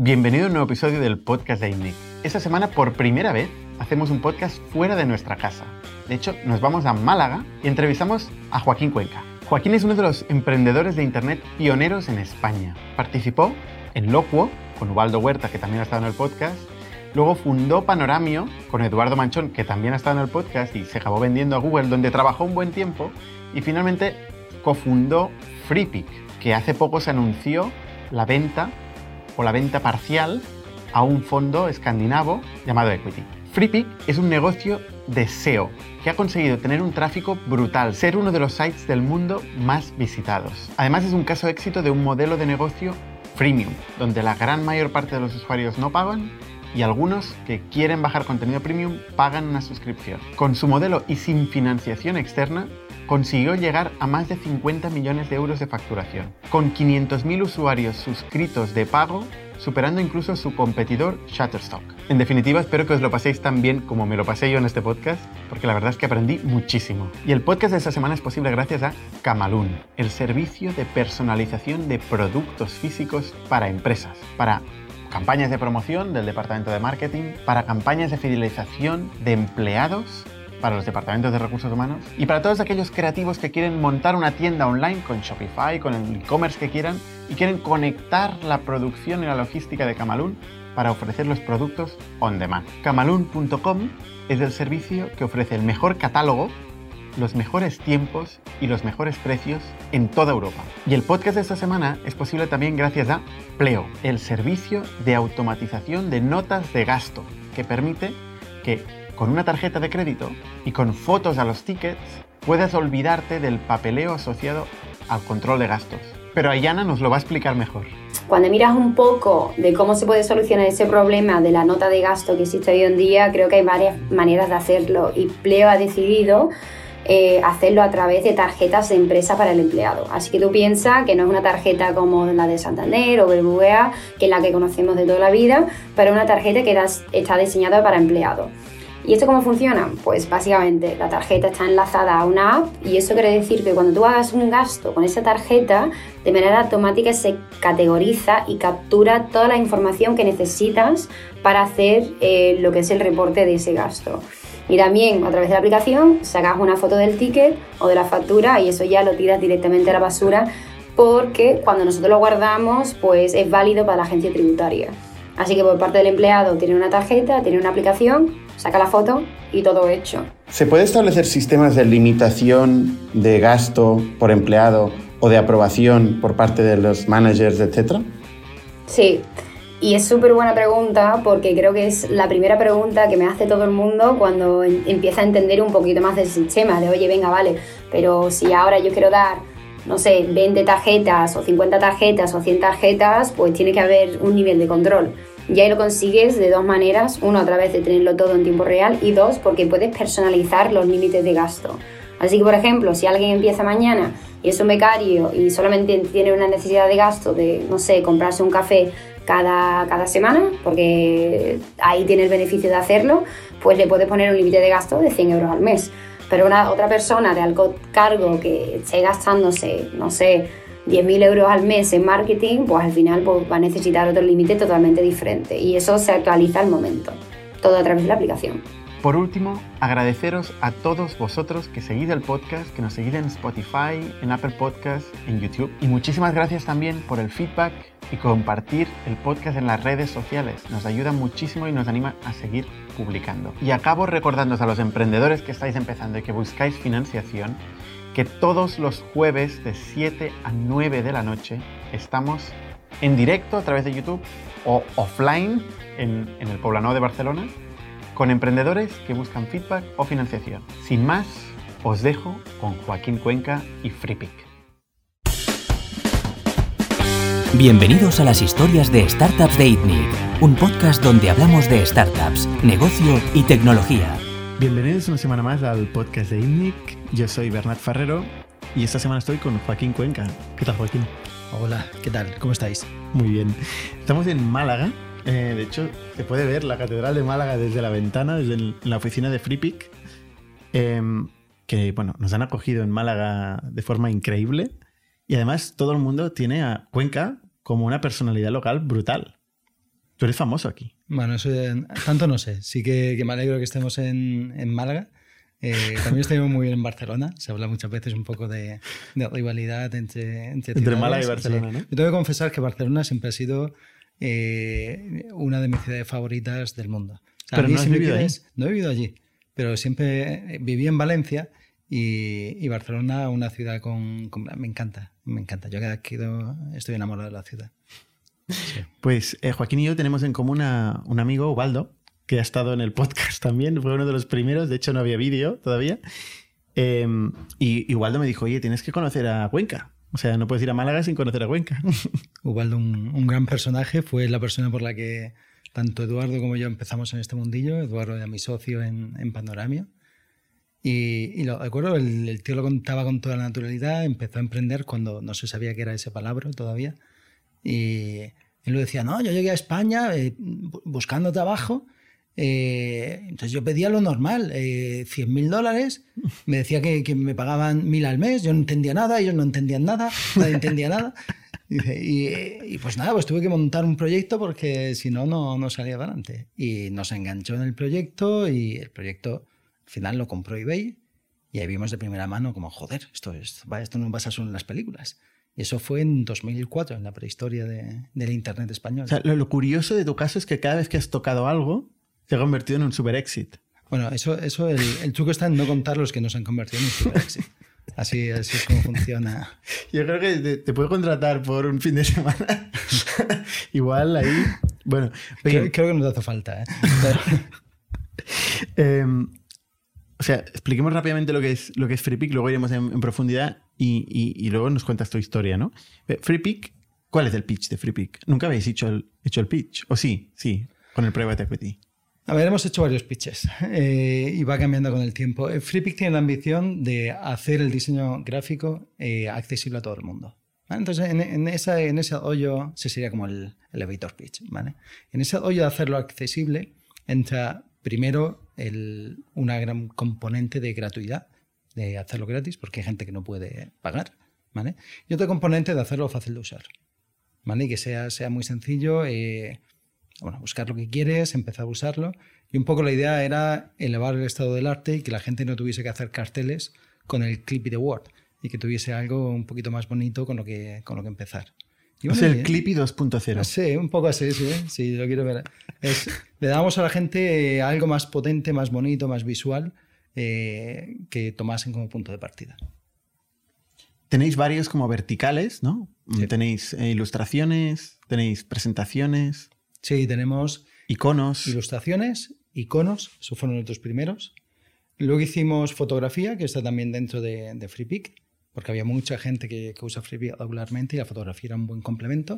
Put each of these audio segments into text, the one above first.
Bienvenido a un nuevo episodio del podcast de INNIC. Esta semana, por primera vez, hacemos un podcast fuera de nuestra casa. De hecho, nos vamos a Málaga y entrevistamos a Joaquín Cuenca. Joaquín es uno de los emprendedores de Internet pioneros en España. Participó en Locuo, con Ubaldo Huerta, que también ha estado en el podcast. Luego fundó Panoramio con Eduardo Manchón, que también ha estado en el podcast y se acabó vendiendo a Google, donde trabajó un buen tiempo. Y finalmente cofundó FreePic, que hace poco se anunció la venta o la venta parcial a un fondo escandinavo llamado Equity. FreePic es un negocio de SEO que ha conseguido tener un tráfico brutal, ser uno de los sites del mundo más visitados. Además es un caso éxito de un modelo de negocio freemium, donde la gran mayor parte de los usuarios no pagan y algunos que quieren bajar contenido premium pagan una suscripción. Con su modelo y sin financiación externa, consiguió llegar a más de 50 millones de euros de facturación, con 500.000 usuarios suscritos de pago, superando incluso su competidor Shutterstock. En definitiva, espero que os lo paséis tan bien como me lo pasé yo en este podcast, porque la verdad es que aprendí muchísimo. Y el podcast de esta semana es posible gracias a Camalún, el servicio de personalización de productos físicos para empresas, para campañas de promoción del departamento de marketing, para campañas de fidelización de empleados para los departamentos de recursos humanos y para todos aquellos creativos que quieren montar una tienda online con Shopify, con el e-commerce que quieran y quieren conectar la producción y la logística de Camalún para ofrecer los productos on demand. Camalún.com es el servicio que ofrece el mejor catálogo, los mejores tiempos y los mejores precios en toda Europa. Y el podcast de esta semana es posible también gracias a Pleo, el servicio de automatización de notas de gasto que permite que con una tarjeta de crédito y con fotos a los tickets puedes olvidarte del papeleo asociado al control de gastos. Pero Ayana nos lo va a explicar mejor. Cuando miras un poco de cómo se puede solucionar ese problema de la nota de gasto que existe hoy en día, creo que hay varias maneras de hacerlo y Pleo ha decidido eh, hacerlo a través de tarjetas de empresa para el empleado. Así que tú piensas que no es una tarjeta como la de Santander o BBVA, que es la que conocemos de toda la vida, pero una tarjeta que está diseñada para empleados. ¿Y esto cómo funciona? Pues básicamente la tarjeta está enlazada a una app y eso quiere decir que cuando tú hagas un gasto con esa tarjeta, de manera automática se categoriza y captura toda la información que necesitas para hacer eh, lo que es el reporte de ese gasto. Y también a través de la aplicación sacas una foto del ticket o de la factura y eso ya lo tiras directamente a la basura porque cuando nosotros lo guardamos pues es válido para la agencia tributaria. Así que por parte del empleado tiene una tarjeta, tiene una aplicación saca la foto y todo hecho. ¿Se puede establecer sistemas de limitación de gasto por empleado o de aprobación por parte de los managers, etcétera? Sí, y es súper buena pregunta porque creo que es la primera pregunta que me hace todo el mundo cuando empieza a entender un poquito más del sistema, de oye, venga, vale, pero si ahora yo quiero dar, no sé, 20 tarjetas o 50 tarjetas o 100 tarjetas, pues tiene que haber un nivel de control. Y ahí lo consigues de dos maneras. Uno, a través de tenerlo todo en tiempo real y dos, porque puedes personalizar los límites de gasto. Así que, por ejemplo, si alguien empieza mañana y es un becario y solamente tiene una necesidad de gasto de, no sé, comprarse un café cada, cada semana, porque ahí tiene el beneficio de hacerlo, pues le puedes poner un límite de gasto de 100 euros al mes. Pero una otra persona de alto cargo que esté gastándose, no sé, 10.000 euros al mes en marketing, pues al final pues, va a necesitar otro límite totalmente diferente. Y eso se actualiza al momento, todo a través de la aplicación. Por último, agradeceros a todos vosotros que seguís el podcast, que nos seguís en Spotify, en Apple Podcasts, en YouTube. Y muchísimas gracias también por el feedback y compartir el podcast en las redes sociales. Nos ayuda muchísimo y nos anima a seguir publicando. Y acabo recordándoos a los emprendedores que estáis empezando y que buscáis financiación que todos los jueves de 7 a 9 de la noche estamos en directo a través de YouTube o offline en, el Poblado de Barcelona con emprendedores que buscan feedback o financiación. Sin más, os dejo con Joaquín Cuenca y FreePic. Bienvenidos a las historias de Startups de ITNIC, un podcast donde hablamos de startups, negocio y tecnología. Bienvenidos una semana más al podcast de ITNIC. Yo soy Bernat Ferrero y esta semana estoy con Joaquín Cuenca. ¿Qué tal, Joaquín? Hola, ¿qué tal? ¿Cómo estáis? Muy bien. Estamos en Málaga. Eh, de hecho, se puede ver la Catedral de Málaga desde la ventana, desde la oficina de FreePic, em, que bueno, nos han acogido en Málaga de forma increíble. Y además todo el mundo tiene a Cuenca como una personalidad local brutal. Tú eres famoso aquí. Bueno, eso, tanto no sé. Sí que, que me alegro que estemos en, en Málaga. Eh, también estuvimos muy bien en Barcelona. Se habla muchas veces un poco de, de rivalidad entre, entre, entre Málaga y Barcelona, ¿no? Yo tengo que confesar que Barcelona siempre ha sido eh, una de mis ciudades favoritas del mundo. O sea, pero no has vivido ahí. No he vivido allí, pero siempre viví en Valencia y, y Barcelona, una ciudad con, con, Me encanta, me encanta. Yo cada quedo, estoy enamorado de la ciudad. Sí. Pues eh, Joaquín y yo tenemos en común a un amigo, Ubaldo, que ha estado en el podcast también, fue uno de los primeros, de hecho no había vídeo todavía. Eh, y Ubaldo me dijo, oye, tienes que conocer a Cuenca. O sea, no puedes ir a Málaga sin conocer a Cuenca. Ubaldo, un, un, gran personaje, fue la persona por la que tanto Eduardo como yo empezamos en este mundillo. Eduardo era mi socio en, en Panoramia. Y, y, lo recuerdo, el, el, tío lo contaba con toda la naturalidad, empezó a emprender cuando no se sabía qué era ese palabra todavía. Y él lo decía, no, yo llegué a España eh, buscando trabajo eh, entonces yo pedía lo normal, eh, 100 mil dólares, me decía que, que, me pagaban mil al mes, yo no entendía nada, ellos no entendían nada, nadie entendía nada. Y, y, pues nada, pues tuve que montar un proyecto porque si no, no salía adelante. Y nos enganchó en el proyecto y el proyecto al final lo compró eBay y ahí vimos de primera mano como, joder, esto, es, esto no pasa solo en las películas. Y eso fue en 2004, en la prehistoria de, del Internet español. O sea, lo, lo curioso de tu caso es que cada vez que has tocado algo, se ha convertido en un super éxito. Bueno, eso, eso el, el, truco está en no contar los que no se han convertido en un super éxito. Así, así es como funciona. Yo creo que te, te puedo contratar por un fin de semana. Igual ahí. Bueno, creo, creo, que nos hace falta. ¿eh? eh, o sea, expliquemos rápidamente lo que es, lo que es FreePick, luego iremos en, en profundidad y, y, y, luego nos cuentas tu historia, ¿no? FreePick, ¿cuál es el pitch de FreePick? Nunca habéis hecho el, hecho el pitch. ¿O sí? Sí, con el private equity. A ver, hemos hecho varios pitches eh, y va cambiando con el tiempo. FreePic tiene la ambición de hacer el diseño gráfico eh, accesible a todo el mundo. ¿vale? Entonces, en, en, esa, en, ese hoyo, se sería como el elevator pitch. ¿vale? En ese hoyo de hacerlo accesible entra primero el, una gran componente de gratuidad, de hacerlo gratis, porque hay gente que no puede pagar. ¿vale? Y otro componente de hacerlo fácil de usar. ¿vale? Y que sea, sea muy sencillo. Eh, bueno, buscar lo que quieres, empezar a usarlo. Y un poco la idea era elevar el estado del arte y que la gente no tuviese que hacer carteles con el Clippy de Word y que tuviese algo un poquito más bonito con lo que, con lo que empezar. Y bueno, es el Clippy 2.0. Sí, un poco así, sí, sí, lo quiero ver. Es, le damos a la gente algo más potente, más bonito, más visual eh, que tomasen como punto de partida. Tenéis varios como verticales, ¿no? Sí. Tenéis eh, ilustraciones, tenéis presentaciones. Sí, tenemos iconos. Ilustraciones, iconos, esos fueron nuestros primeros. Luego hicimos fotografía, que está también dentro de, de FreePic, porque había mucha gente que, que usa FreePic regularmente y la fotografía era un buen complemento.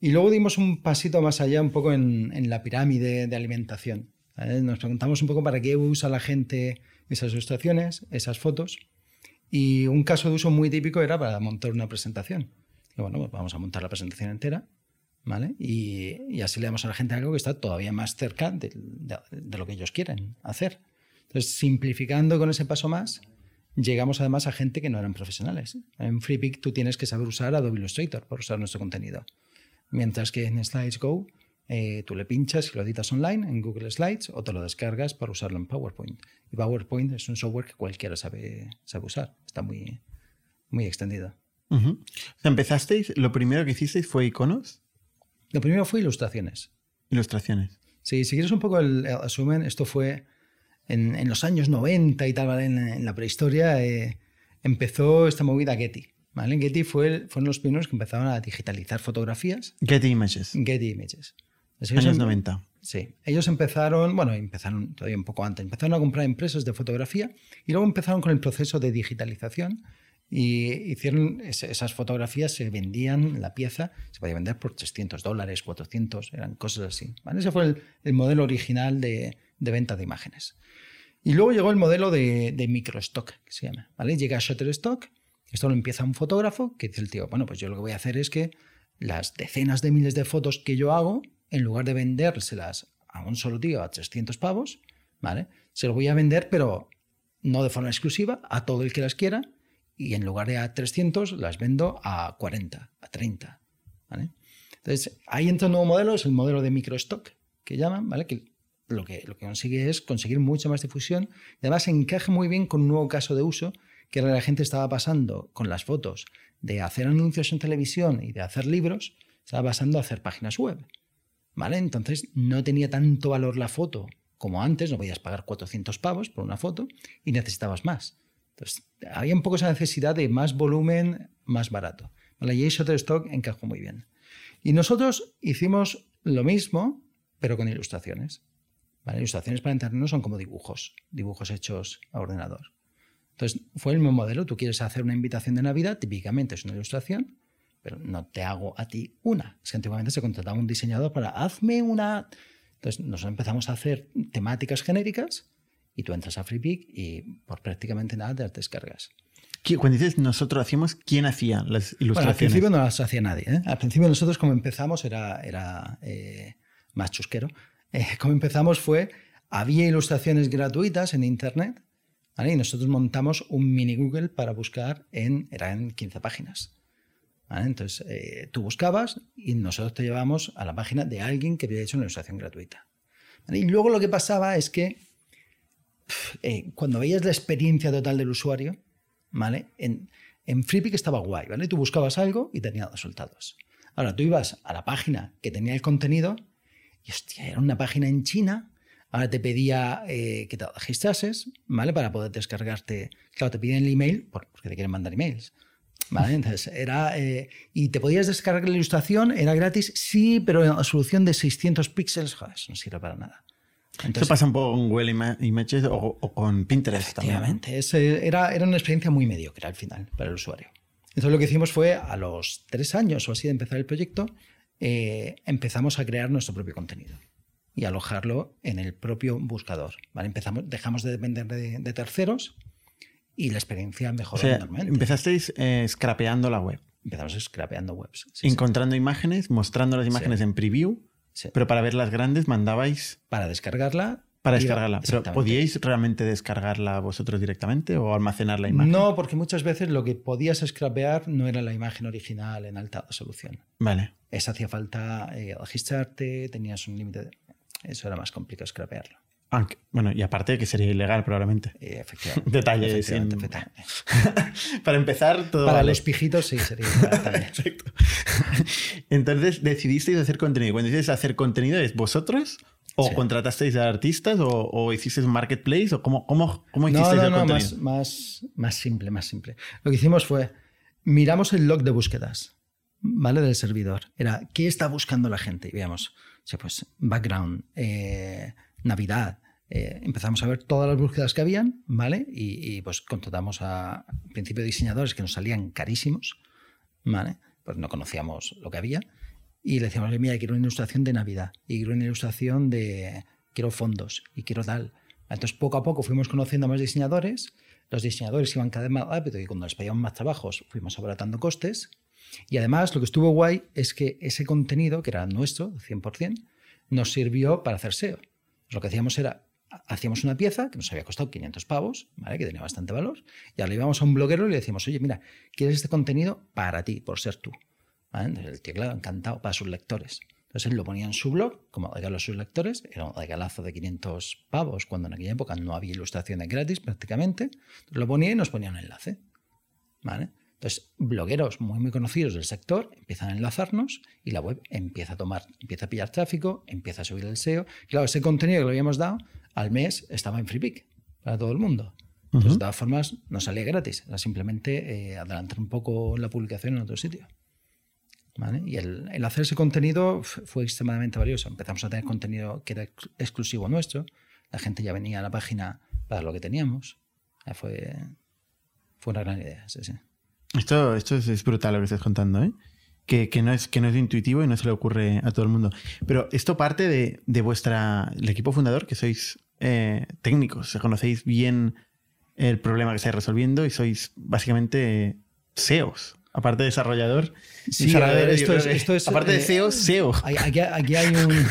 Y luego dimos un pasito más allá, un poco en, en la pirámide de alimentación. ¿vale? Nos preguntamos un poco para qué usa la gente esas ilustraciones, esas fotos. Y un caso de uso muy típico era para montar una presentación. Y bueno, pues vamos a montar la presentación entera ¿vale? Y, y, así le damos a la gente algo que está todavía más cerca de, de, de, lo que ellos quieren hacer. Entonces, simplificando con ese paso más, llegamos además a gente que no eran profesionales. En FreePic tú tienes que saber usar Adobe Illustrator para usar nuestro contenido. Mientras que en Slides Go eh, tú le pinchas y lo editas online en Google Slides o te lo descargas para usarlo en PowerPoint. Y PowerPoint es un software que cualquiera sabe, sabe usar. Está muy, muy extendido. Uh -huh. empezasteis, lo primero que hicisteis fue iconos. Lo primero fue ilustraciones. Ilustraciones. Sí, si quieres un poco el, el resumen, esto fue en, en, los años 90 y tal, ¿vale? en, en la prehistoria, eh, empezó esta movida Getty. ¿vale? Getty fue, fueron los primeros que empezaron a digitalizar fotografías. Getty Images. Getty Images. Los años em, 90. Sí, ellos empezaron, bueno, empezaron todavía un poco antes, empezaron a comprar empresas de fotografía y luego empezaron con el proceso de digitalización y hicieron esas fotografías, se vendían la pieza, se podía vender por 300 dólares, 400, eran cosas así. Ese fue el, el modelo original de, de, venta de imágenes. Y luego llegó el modelo de, de microstock, que se llama. ¿vale? Llega Shutterstock, esto lo empieza un fotógrafo que dice el tío, bueno, pues yo lo que voy a hacer es que las decenas de miles de fotos que yo hago, en lugar de vendérselas a un solo tío a 300 pavos, ¿vale? Se lo voy a vender, pero no de forma exclusiva, a todo el que las quiera, y en lugar de a 300 las vendo a 40, a 30. ¿vale? Entonces, ahí entra un nuevo modelo, es el modelo de microstock, que llaman, ¿vale? Que lo que, lo que consigue es conseguir mucha más difusión y además encaja muy bien con un nuevo caso de uso que la gente estaba pasando con las fotos de hacer anuncios en televisión y de hacer libros, estaba pasando a hacer páginas web. ¿Vale? Entonces no tenía tanto valor la foto como antes, no podías pagar 400 pavos por una foto y necesitabas más. Entonces había un poco esa necesidad de más volumen, más barato. ¿Vale? Y Shutterstock encajó muy bien. Y nosotros hicimos lo mismo, pero con ilustraciones. ¿Vale? Ilustraciones para entendernos son como dibujos, dibujos hechos a ordenador. Entonces, fue el mismo modelo. Tú quieres hacer una invitación de Navidad, típicamente es una ilustración, pero no te hago a ti una. Es que antiguamente se contrataba un diseñador para hazme una. Entonces, nos empezamos a hacer temáticas genéricas y tú entras a FreePic y por prácticamente nada te las descargas. Cuando dices nosotros hacíamos, ¿quién hacía las ilustraciones? Bueno, al principio no las hacía nadie. ¿eh? Al principio nosotros como empezamos era, era eh, más chusquero. Eh, como empezamos fue, había ilustraciones gratuitas en Internet y nosotros montamos un mini Google para buscar en, eran 15 páginas. Entonces, eh, tú buscabas y nosotros te llevamos a la página de alguien que había hecho una ilustración gratuita. Y luego lo que pasaba es que eh, cuando veías la experiencia total del usuario, ¿vale? En, en FreePic estaba guay, ¿vale? Tú buscabas algo y tenía resultados. Ahora, tú ibas a la página que tenía el contenido y, hostia, era una página en China Ahora te pedía eh, que te registrases, ¿vale? Para poder descargarte. Claro, te piden el email porque te quieren mandar emails. ¿Vale? Entonces, era. Eh, y te podías descargar la ilustración, era gratis, sí, pero en resolución de 600 píxeles, joder, no sirve para nada. Entonces, Esto pasa un poco con Google Images o, con Pinterest también. era, era una experiencia muy mediocre al final para el usuario. Entonces, lo que hicimos fue, a los tres años o así de empezar el proyecto, eh, empezamos a crear nuestro propio contenido y alojarlo en el propio buscador. ¿vale? Empezamos, dejamos de depender de, terceros y la experiencia mejoró enormemente. Empezasteis eh, scrapeando la web. Empezamos scrapeando webs. Encontrando imágenes, mostrando las imágenes en preview, pero para ver las grandes mandabais... Para descargarla para descargarla. Pero ¿podíais realmente descargarla vosotros directamente o almacenar la imagen? No, porque muchas veces lo que podías scrapear no era la imagen original en alta resolución. Vale. Esa hacía falta eh, registrarte, tenías un límite de eso era más complicado scrapearlo. Aunque, bueno, y aparte que sería ilegal probablemente. Eh, efectivamente. Detalles. Para empezar, todo. Para los pijitos sí sería ilegal Entonces decidisteis hacer contenido. Cuando dices hacer contenido, ¿es vosotros? ¿O contratasteis a artistas? ¿O, o hicisteis un marketplace? ¿O cómo, cómo, cómo hicisteis no, no, el no, contenido? Más, más, más simple, más simple. Lo que hicimos fue miramos el log de búsquedas. ¿vale? Del servidor. Era, ¿qué está buscando la gente? Y veamos, pues, background, eh, Navidad. Eh, empezamos a ver todas las búsquedas que habían, ¿vale? Y, pues contratamos a, en principio, diseñadores que nos salían carísimos, ¿vale? Pues no conocíamos lo que había. Y le decíamos, mira, quiero una ilustración de Navidad, y quiero una ilustración de, quiero fondos, y quiero tal. Entonces, poco a poco fuimos conociendo a más diseñadores, los diseñadores iban cada vez más rápido y cuando les pedíamos más trabajos fuimos abaratando costes y además, lo que estuvo guay es que ese contenido, que era nuestro, 100%, nos sirvió para hacer SEO. Lo que hacíamos era, hacíamos una pieza que nos había costado 500 pavos, ¿vale? que tenía bastante valor, y ahora íbamos a un bloguero y le decíamos, oye, mira, ¿quieres este contenido para ti, por ser tú? ¿Vale? el tío, claro, encantado, para sus lectores. Entonces él lo ponía en su blog como regalo a sus lectores, era un regalazo de 500 pavos, cuando en aquella época no había ilustraciones gratis prácticamente. Entonces lo ponía y nos ponía un enlace. ¿Vale? Entonces, blogueros muy, muy conocidos del sector empiezan a enlazarnos y la web empieza a tomar, empieza a pillar tráfico, empieza a subir el SEO. Claro, ese contenido que le habíamos dado al mes estaba en FreePick para todo el mundo. Entonces, de todas formas, no salía gratis, era simplemente eh, adelantar un poco la publicación en otro sitio. Y el, el, hacer ese contenido fue extremadamente valioso. Empezamos a tener contenido que era exclusivo nuestro. La gente ya venía a la página para lo que teníamos. Fue, fue una gran idea, sí, sí. Esto, esto es, brutal lo que estás contando, ¿eh? Que, que, no es, que no es intuitivo y no se le ocurre a todo el mundo. Pero esto parte de, de vuestra, el equipo fundador, que sois eh, técnicos, conocéis bien el problema que estáis resolviendo y sois básicamente SEOs. Aparte de desarrollador. Sí, esto, es, esto, es, Aparte de SEO, SEO. Aquí, aquí, hay un,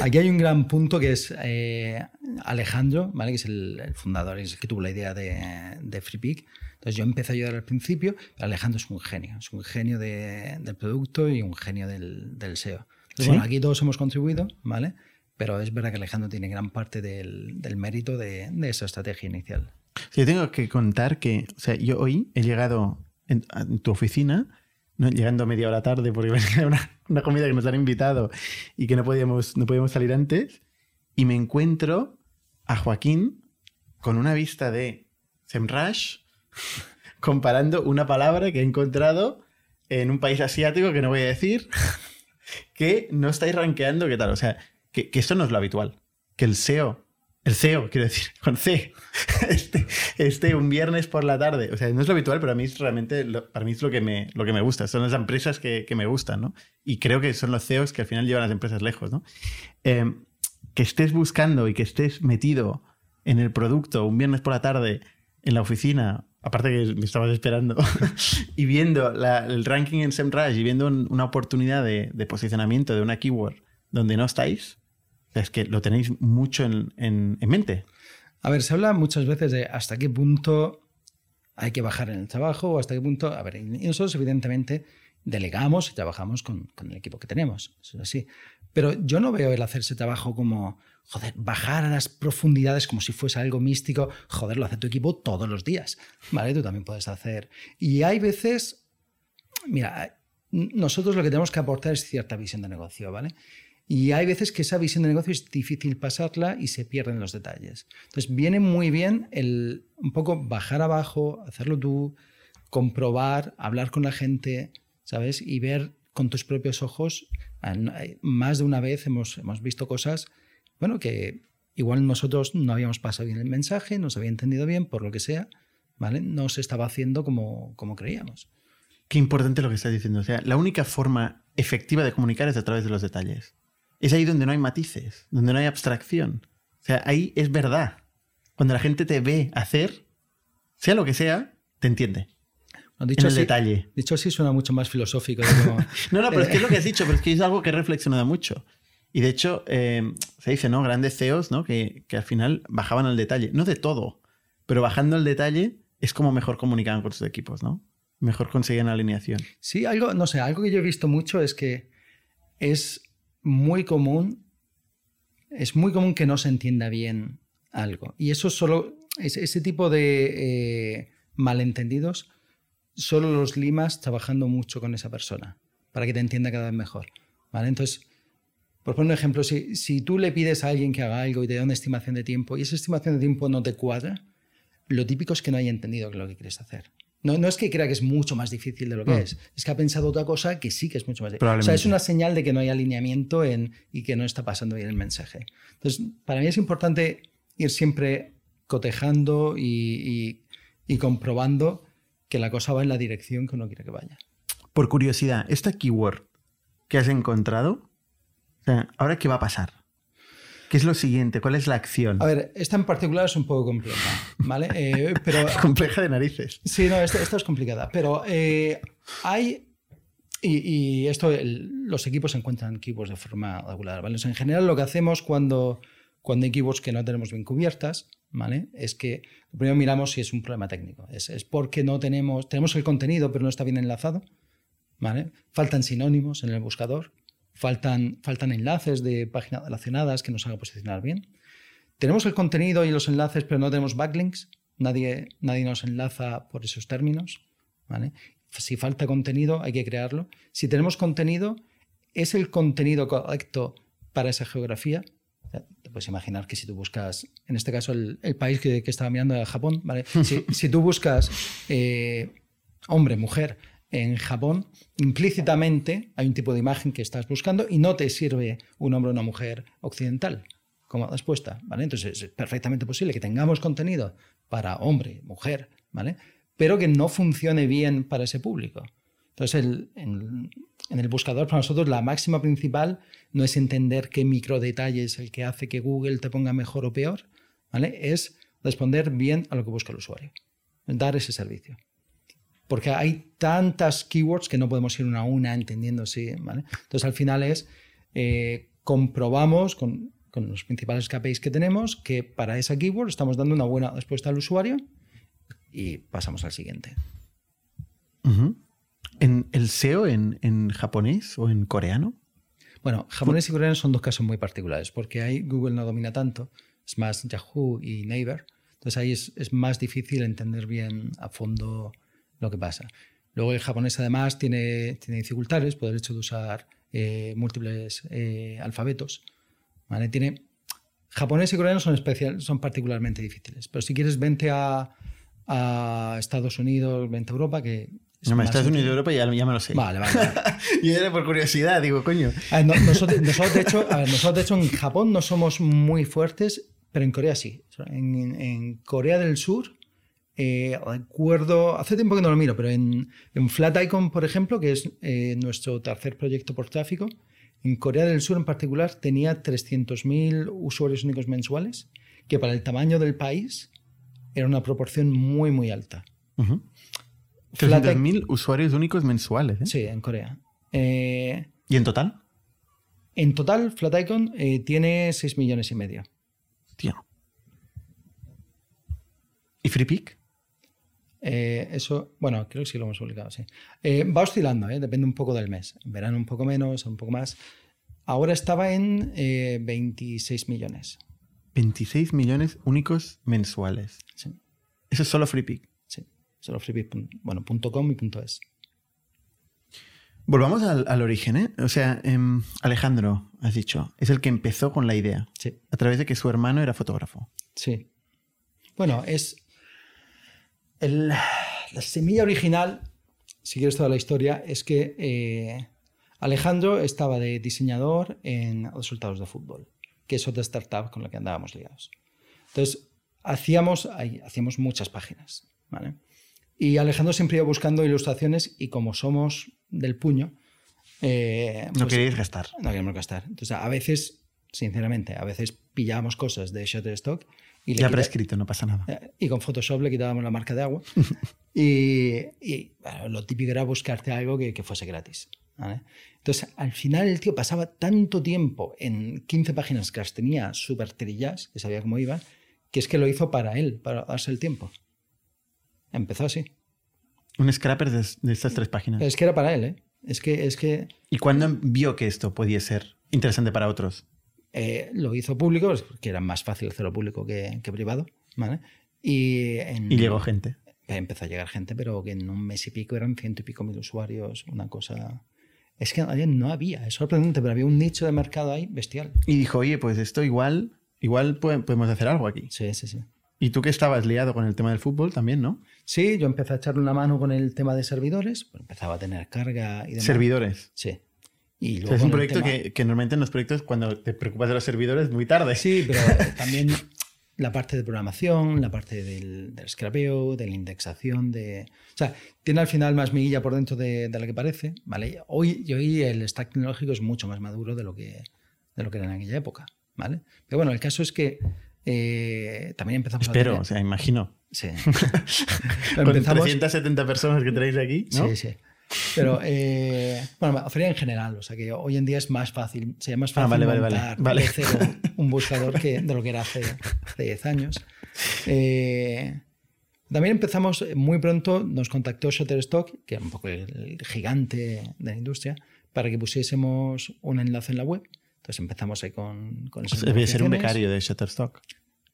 aquí hay un gran punto que es eh, Alejandro, ¿vale? que es el, fundador, es el que tuvo la idea de, de FreePick Entonces yo empecé a ayudar al principio, Alejandro es un genio, es un genio del producto y un genio del, del SEO. bueno, aquí todos hemos contribuido, ¿vale? Pero es verdad que Alejandro tiene gran parte del, del mérito de, de, esa estrategia inicial. Sí, yo tengo que contar que, o sea, yo hoy he llegado en, en tu oficina ¿no? llegando a media hora tarde porque era una, una, comida que nos han invitado y que no podíamos, no podíamos salir antes, y me encuentro a Joaquín con una vista de Semrush comparando una palabra que he encontrado en un país asiático que no voy a decir, que no estáis rankeando, ¿qué tal? O sea, que, eso no es lo habitual. Que el SEO el CEO, quiero decir, con C, este, este, un viernes por la tarde. O sea, no es lo habitual, pero a mí es realmente, para mí es lo que me, lo que me gusta. Son las empresas que, que me gustan, ¿no? Y creo que son los CEOs que al final llevan las empresas lejos, ¿no? Eh, que estés buscando y que estés metido en el producto un viernes por la tarde en la oficina, aparte que me estabas esperando, y viendo la, el ranking en SEMrush y viendo un, una oportunidad de, de posicionamiento de una keyword donde no estáis, es que lo tenéis mucho en, en, en, mente. A ver, se habla muchas veces de hasta qué punto hay que bajar en el trabajo o hasta qué punto... A ver, nosotros evidentemente delegamos y trabajamos con, con el equipo que tenemos, eso es así. Pero yo no veo el hacer ese trabajo como, joder, bajar a las profundidades como si fuese algo místico. Joder, lo hace tu equipo todos los días, ¿vale? Tú también puedes hacer. Y hay veces, mira, nosotros lo que tenemos que aportar es cierta visión de negocio, ¿vale? Y hay veces que esa visión de negocio es difícil pasarla y se pierden los detalles. Entonces viene muy bien el un poco bajar abajo, hacerlo tú, comprobar, hablar con la gente, ¿sabes? Y ver con tus propios ojos. Más de una vez hemos, hemos visto cosas, bueno, que igual nosotros no habíamos pasado bien el mensaje, no se había entendido bien, por lo que sea, ¿vale? No se estaba haciendo como, como creíamos. Qué importante lo que estás diciendo. O sea, la única forma efectiva de comunicar es a través de los detalles es ahí donde no hay matices, donde no hay abstracción. O sea, ahí es verdad. Cuando la gente te ve hacer, sea lo que sea, te entiende. No, dicho en el detalle. Dicho así suena mucho más filosófico. Como... no, no, pero es que es lo que has dicho, pero es que es algo que he reflexionado mucho. Y de hecho, eh, se dice, ¿no? Grandes CEOs, ¿no? Que, que, al final bajaban al detalle. No de todo, pero bajando al detalle es como mejor comunicaban con sus equipos, ¿no? Mejor conseguían alineación. Sí, algo, no sé, algo que yo he visto mucho es que es muy común, es muy común que no se entienda bien algo. Y eso solo, ese tipo de eh, malentendidos, solo los limas trabajando mucho con esa persona, para que te entienda cada vez mejor. ¿vale? Entonces, por poner un ejemplo, si, si tú le pides a alguien que haga algo y te da una estimación de tiempo y esa estimación de tiempo no te cuadra, lo típico es que no haya entendido lo que quieres hacer. No, no, es que crea que es mucho más difícil de lo que mm. es, es que ha pensado otra cosa que sí que es mucho más difícil. O sea, es una señal de que no hay alineamiento en, y que no está pasando bien el mensaje. Entonces, para mí es importante ir siempre cotejando y, y, y comprobando que la cosa va en la dirección que uno quiere que vaya. Por curiosidad, esta keyword que has encontrado, sea, ¿ahora qué va a pasar? ¿Qué es lo siguiente? ¿Cuál es la acción? A ver, esta en particular es un poco compleja, ¿vale? Eh, pero, compleja de narices. Sí, no, esta, esta es complicada. Pero eh, hay... Y, y esto, el, los equipos encuentran keywords de forma regular, ¿vale? O sea, en general lo que hacemos cuando, cuando hay keywords que no tenemos bien cubiertas, ¿vale? Es que primero miramos si es un problema técnico. Es, es porque no tenemos... Tenemos el contenido, pero no está bien enlazado, ¿vale? Faltan sinónimos en el buscador, faltan, faltan enlaces de páginas relacionadas que nos hagan posicionar bien. Tenemos el contenido y los enlaces, pero no tenemos backlinks. Nadie, nadie nos enlaza por esos términos. ¿vale? Si falta contenido, hay que crearlo. Si tenemos contenido, ¿es el contenido correcto para esa geografía? Te puedes imaginar que si tú buscas, en este caso, el, el país que, que, estaba mirando era Japón, ¿vale? Si, si tú buscas eh, hombre, mujer, en Japón, implícitamente hay un tipo de imagen que estás buscando y no te sirve un hombre o una mujer occidental como respuesta, ¿vale? Entonces es perfectamente posible que tengamos contenido para hombre, mujer, ¿vale? Pero que no funcione bien para ese público. Entonces, el, en, el buscador, para nosotros, la máxima principal no es entender qué micro detalle es el que hace que Google te ponga mejor o peor, ¿vale? Es responder bien a lo que busca el usuario, dar ese servicio porque hay tantas keywords que no podemos ir una a una entendiendo si, ¿vale? Entonces al final es, eh, comprobamos con, con, los principales KPIs que tenemos que para esa keyword estamos dando una buena respuesta al usuario, y pasamos al siguiente. ¿En ¿El SEO en, en japonés o en coreano? Bueno, japonés y coreano son dos casos muy particulares, porque ahí Google no domina tanto, es más Yahoo y Naver, entonces ahí es, es más difícil entender bien a fondo lo que pasa. Luego el japonés además tiene, tiene dificultades por el hecho de usar eh, múltiples eh, alfabetos. ¿vale? Tiene, japonés y coreano son, especial, son particularmente difíciles, pero si quieres vente a, a Estados Unidos, vente a Europa, que... es No, me Estados Unidos y. Europa ya, ya me lo sé. Vale, vale. vale. y era por curiosidad, digo, coño. Ver, no- nosotros, nosotros, de hecho, ver, nosotros, de hecho, en Japón no somos muy fuertes, pero en Corea sí. En, en Corea del Sur, eh, recuerdo, hace tiempo que no lo miro, pero en, en Flat Icon, por ejemplo, que es eh, nuestro tercer proyecto por tráfico, en Corea del Sur en particular tenía 300.000 usuarios únicos mensuales, que para el tamaño del país era una proporción muy, muy alta. Flat Icon- 300.000 usuarios únicos mensuales. ¿eh? Sí, en Corea. Eh, ¿Y en total? en total, Flat Icon eh, tiene 6 millones y medio. Tío. ¿Y FreePick? Eh, eso, bueno, creo que sí lo hemos publicado, sí. Eh, va oscilando, ¿eh? depende un poco del mes. En verano un poco menos, un poco más. Ahora estaba en eh, 26 millones. 26 millones únicos mensuales. Sí, Eso es solo FreePick. sí. Solo freebie, pun- bueno, punto .com y punto .es. Volvamos al, al origen, ¿eh? O sea, em, Alejandro, has dicho, es el que empezó con la idea, Sí, a través de que su hermano era fotógrafo. sí. Bueno, es... el- la semilla original, si quieres toda la historia, es que eh, Alejandro estaba de diseñador en resultados de fútbol, que es otra startup con la que andábamos ligados. Entonces, hacíamos, ahí, hacíamos muchas páginas. ¿vale? Y Alejandro siempre iba buscando ilustraciones y como somos del puño, eh, No pues, queréis gastar. no queremos gastar. Entonces, a veces, sinceramente, a veces pillábamos cosas de Shutterstock y le Ya quita- prescrito, no pasa nada. eh, y con Photoshop le quitábamos la marca de agua. y y, bueno, lo típico era buscarte algo que, que fuese gratis. ¿vale? Entonces, al final el tío pasaba tanto tiempo en 15 páginas que las tenía súper trillas, que sabía cómo iban, que es que lo hizo para él, para darse el tiempo. Empezó así. Un scrapper de, de estas tres páginas. Es que era para él, ¿eh? Es que, es que ¿Y cuándo vio que esto podía ser interesante para otros? Eh, lo hizo público, pues, porque era más fácil hacerlo público que, que privado. ¿vale? Y, en- Y llegó gente. empezó a llegar gente, pero que en un mes y pico eran ciento y pico mil usuarios, una cosa... Es que no había, es sorprendente, pero había un nicho de mercado ahí bestial. Y dijo, oye, pues esto igual, igual po- podemos hacer algo aquí. Sí, sí, sí. Y tú que estabas liado con el tema del fútbol también, ¿no? Sí, yo empecé a echarle una mano con el tema de servidores, pues empezaba a tener carga y demás. Servidores. Sí. Y O luego sea, es un proyecto tema- que, que normalmente en los proyectos, cuando te preocupas de los servidores, muy tarde. Sí, pero también la parte de programación, la parte del, del scrapeo, de la indexación, de... O sea, tiene al final más miguilla por dentro de, de la que parece, ¿vale? Hoy, y hoy el stack tecnológico es mucho más maduro de lo que, de lo que era en aquella época, ¿vale? Pero bueno, el caso es que eh, también empezamos Espero, a... o sea, imagino. Sí. Con empezamos... 370 personas que tenéis aquí, ¿no? Sí, sí. Pero, eh, bueno, feria en general, o sea que hoy en día es más fácil, sería más Ah, fácil vale, vale, vale. montar Vale. cero un buscador que de lo que era hace, hace 10 años. Eh, también empezamos eh, muy pronto, nos contactó Shutterstock, que era un poco el, gigante de la industria, para que pusiésemos un enlace en la web. Entonces empezamos ahí con, con esas Debe ser un becario de Shutterstock.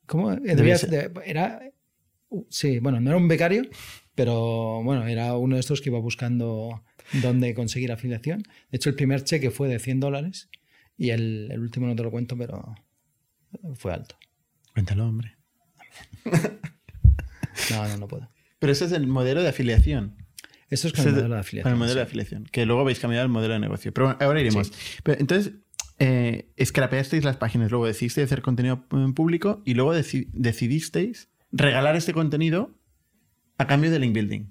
¿Cómo? Eh, Debía debía- ser- era, uh, sí, bueno, no era un becario, pero bueno, era uno de estos que iba buscando dónde conseguir afiliación. De hecho, el primer cheque fue de 100 dólares y el, el último no te lo cuento, pero fue alto. Cuéntalo, hombre. No, no, no puedo. Pero ese es el modelo de afiliación. Esto es con Ese el modelo de Con afiliación. el modelo de sí. afiliación. Que luego vais a cambiar el modelo de negocio. Pero bueno, ahora iremos. Pero entonces, eh, scrapeasteis las páginas, luego decidisteis hacer contenido en público y luego deci- decidisteis regalar este contenido a cambio de link building.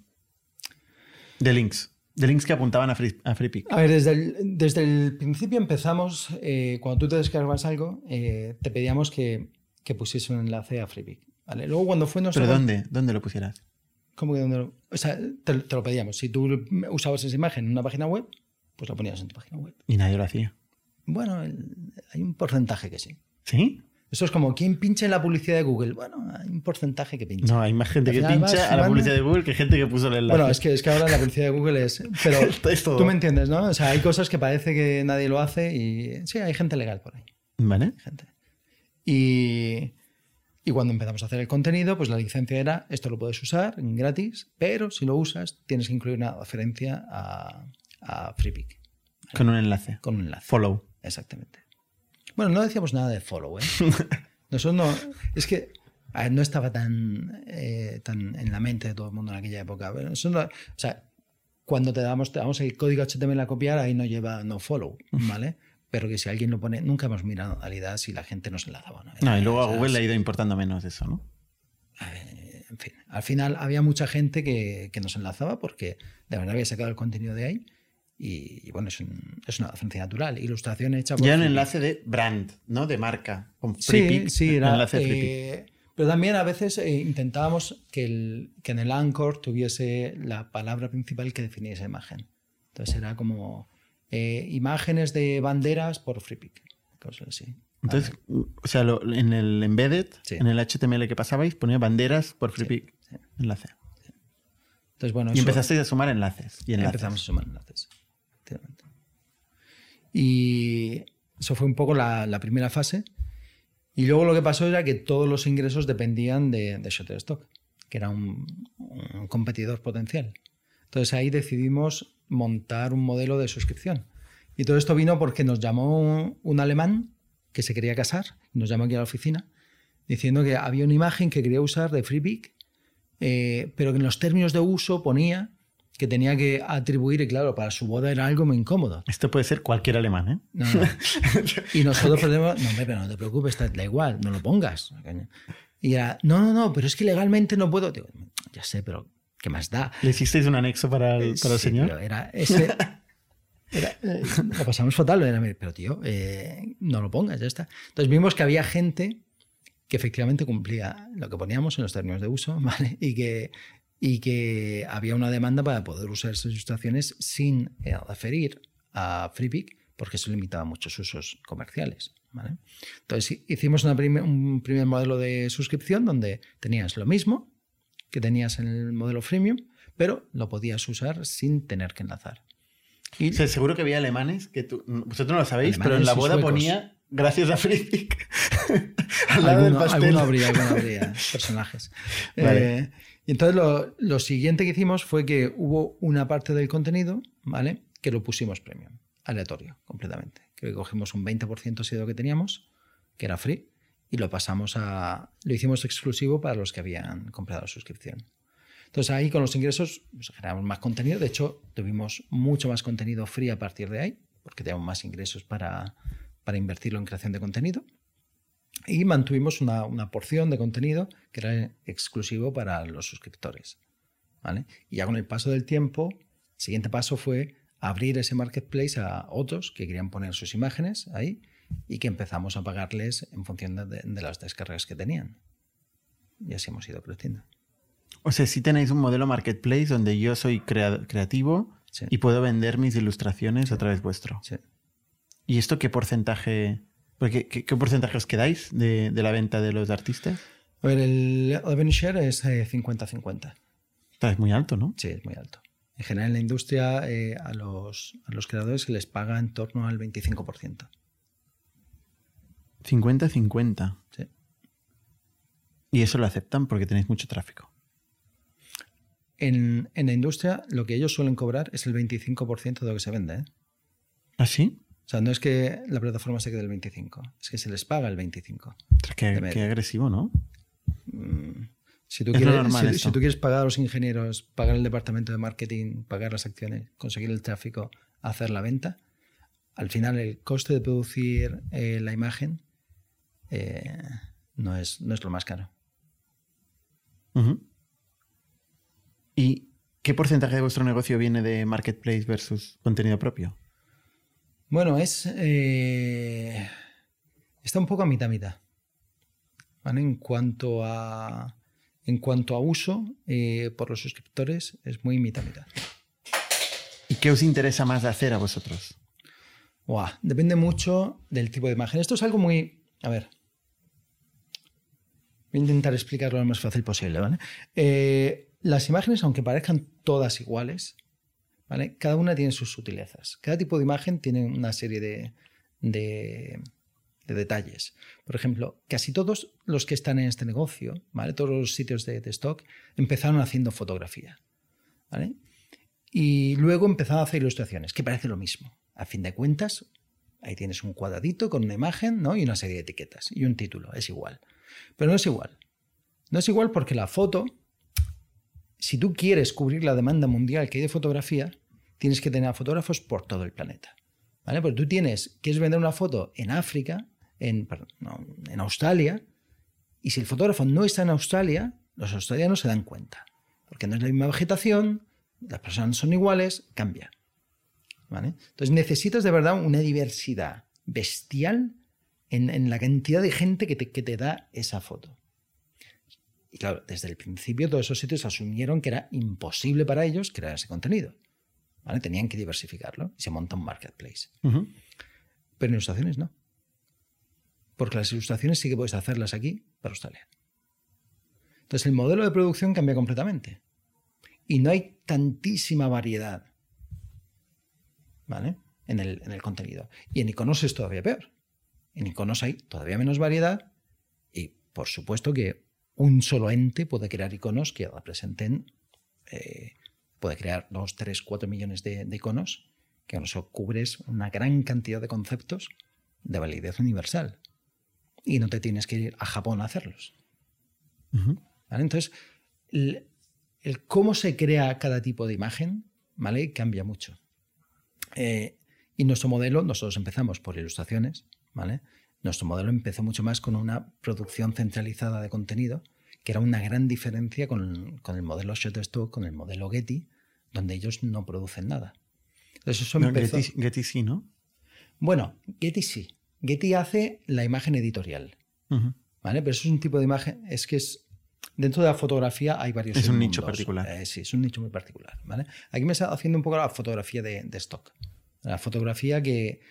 De links. De links que apuntaban a, Free, a FreePic. A ver, desde el, desde el principio empezamos, eh, cuando tú te descargabas algo, eh, te pedíamos que, que pusiese un enlace a FreePic. ¿vale? Luego cuando fue nuestro... ¿Pero dónde? ¿Dónde lo pusieras? ¿Cómo que dónde lo- O sea, te, te lo pedíamos. Si tú usabas esa imagen en una página web, pues lo ponías en tu página web. Y nadie lo hacía. Bueno, el- hay un porcentaje que sí. ¿Sí? Esto es como, ¿quién pincha en la publicidad de Google? Bueno, hay un porcentaje que pincha. No, hay más gente que pincha a la publicidad de Google que gente que puso el enlace. Bueno, es que, es que ahora la publicidad de Google es... Pero Es tú me entiendes, ¿no? O sea, hay cosas que parece que nadie lo hace y sí, hay gente legal por ahí. Vale. gente. Y, y cuando empezamos a hacer el contenido, pues la licencia era, esto lo puedes usar gratis, pero si lo usas tienes que incluir una referencia a, a FreePic Con un enlace. con un enlace. Follow. Exactamente. Bueno, no decíamos nada de follow, ¿eh? Nosotros no... Es que a ver, no estaba tan, eh, tan en la mente de todo el mundo en aquella época. Pero no- o sea, cuando te damos, te damos el código HTML a copiar, ahí no lleva no follow, ¿vale? Pero que si alguien lo pone, nunca hemos mirado en realidad si la gente nos enlazaba. o No, No, y luego a Google le ha ido importando menos eso, ¿no? eh, en fin, al final había mucha gente que, que nos enlazaba porque de verdad había sacado el contenido de ahí y, y bueno, es, un- es una referencia natural. Ilustración hecha por Ya un enlace de brand, ¿no? De marca. Con Sí, FreePic. sí, un era, enlace eh, pero también a veces eh, intentábamos que, el, que en el anchor tuviese la palabra principal que definía esa imagen. Entonces era como eh, imágenes de banderas por FreePic, cosas así. Entonces, o sea, lo- en el embedded, Sí. en el HTML que pasabais, ponía banderas por FreePic. sí. Enlace. Entonces, bueno, Y eso- empezasteis a sumar enlaces. Y enlaces. Empezamos a sumar enlaces. Y eso fue un poco la, primera fase. Y luego lo que pasó era que todos los ingresos dependían de, de Shutterstock, que era un, competidor potencial. Entonces ahí decidimos montar un modelo de suscripción. Y todo esto vino porque nos llamó un, alemán que se quería casar, nos llamó aquí a la oficina, diciendo que había una imagen que quería usar de FreePic, eh, pero que en los términos de uso ponía que tenía que atribuir, y claro, para su boda era algo muy incómodo. Esto puede ser cualquier alemán, ¿eh? No, no. Y nosotros perdemos, no, pero no te preocupes, da igual, no lo pongas. Y era, no, no, no, pero es que legalmente no puedo. Digo, ya sé, pero ¿qué más da? ¿Le hicisteis un anexo para el, para el Sí, señor? pero era ese. era, eh, lo pasamos fatal, era, pero tío, eh, no lo pongas, ya está. Entonces vimos que había gente que efectivamente cumplía lo que poníamos en los términos de uso, ¿vale? Y que, y que había una demanda para poder usar esas ilustraciones sin eh, referir a FreePic, porque eso limitaba muchos usos comerciales. ¿vale? Entonces hicimos una prime- un primer modelo de suscripción donde tenías lo mismo que tenías en el modelo freemium, pero lo podías usar sin tener que enlazar. Y O sea, seguro que había alemanes que tú, vosotros no lo sabéis, pero en la boda suecos. ponía gracias a FreePic al lado del pastel. alguno habría, alguno habría personajes. Vale. Eh, y entonces lo, siguiente que hicimos fue que hubo una parte del contenido, ¿vale? Que lo pusimos premium, aleatorio, completamente. Que cogimos un 20% así de lo que teníamos, que era free, y lo pasamos a. Lo hicimos exclusivo para los que habían comprado la suscripción. Entonces ahí con los ingresos pues, generamos más contenido. De hecho, tuvimos mucho más contenido free a partir de ahí, porque teníamos más ingresos para, para invertirlo en creación de contenido. Y mantuvimos una, una porción de contenido que era exclusivo para los suscriptores. ¿vale? Y ya con el paso del tiempo, el siguiente paso fue abrir ese marketplace a otros que querían poner sus imágenes ahí y que empezamos a pagarles en función de, de las descargas que tenían. Y así hemos ido creciendo. O sea, sí tenéis un modelo marketplace donde yo soy crea- creativo Sí. y puedo vender mis ilustraciones a través vuestro. Sí. ¿Y esto qué porcentaje, porque, qué, qué porcentaje os quedáis de, de la venta de los artistas? A ver, el revenue share es eh, 50-50. Está, Es muy alto, ¿no? Sí, es muy alto. En general, en la industria, eh, a, los, a los creadores se les paga en torno al 25%. 50-50. Sí. Y eso lo aceptan porque tenéis mucho tráfico. En, en la industria, lo que ellos suelen cobrar es el 25% de lo que se vende. ¿eh? ¿Ah, sí? O sea, no es que la plataforma se quede el 25%, es que se les paga el 25%. Ostras, Qué, qué agresivo, ¿no? Mm, Si tú, quieres, normal si- esto. si tú quieres pagar a los ingenieros, pagar el departamento de marketing, pagar las acciones, conseguir el tráfico, hacer la venta, al final el coste de producir eh, la imagen eh, no, es, no es lo más caro. ¿Y qué porcentaje de vuestro negocio viene de marketplace versus contenido propio? Bueno, es. eh, está un poco a mitad mitad. ¿vale? En cuanto a. En cuanto a uso eh, por los suscriptores, es muy mitad mitad. ¿Y qué os interesa más de hacer a vosotros? Depende mucho del tipo de imagen. Esto es algo muy. A ver. Voy a intentar explicarlo lo más fácil posible, ¿vale? Eh, las imágenes, aunque parezcan todas iguales, Cada una tiene sus sutilezas. Cada tipo de imagen tiene una serie de, de, detalles. Por ejemplo, casi todos los que están en este negocio, ¿vale? Todos los sitios de, stock empezaron haciendo fotografía. Y luego empezaron a hacer ilustraciones, que parece lo mismo. A fin de cuentas, ahí tienes un cuadradito con una imagen ¿no? y una serie de etiquetas y un título, es igual. Pero no es igual. No es igual porque la foto, si tú quieres cubrir la demanda mundial que hay de fotografía, tienes que tener a fotógrafos por todo el planeta. ¿Vale? Porque tú tienes, quieres vender una foto en África, en, en Australia, y si el fotógrafo no está en Australia, los australianos se dan cuenta. Porque no es la misma vegetación, las personas son iguales, cambia. ¿Vale? Entonces necesitas de verdad una diversidad bestial en, la cantidad de gente que te, que te da esa foto. Y claro, desde el principio todos esos sitios asumieron que era imposible para ellos crear ese contenido. ¿Vale? Tenían que diversificarlo y se monta un marketplace. Pero en ilustraciones no. Porque las ilustraciones sí que puedes hacerlas aquí para Australia. Entonces el modelo de producción cambia completamente. Y no hay tantísima variedad ¿vale? en, el, en el contenido. Y en iconos es todavía peor. En iconos hay todavía menos variedad y por supuesto que un solo ente puede crear iconos que representen, eh, puede crear 2, 3, 4 millones de, iconos, que con eso cubres una gran cantidad de conceptos de validez universal. Y no te tienes que ir a Japón a hacerlos. Entonces, el, cómo se crea cada tipo de imagen ¿vale? cambia mucho. Eh, y nuestro modelo, nosotros empezamos por ilustraciones, ¿vale? Nuestro modelo empezó mucho más con una producción centralizada de contenido, que era una gran diferencia con, el modelo Shutterstock, con el modelo Getty, donde ellos no producen nada. Entonces eso empezó... Getty, sí, ¿no? Bueno, Getty sí. Getty hace la imagen editorial. ¿Vale? Pero eso es un tipo de imagen, es que es Dentro de la fotografía hay varios. Es un nicho particular. Eh, sí, es un nicho muy particular. ¿vale? Aquí me está haciendo un poco la fotografía de, de stock. La fotografía que,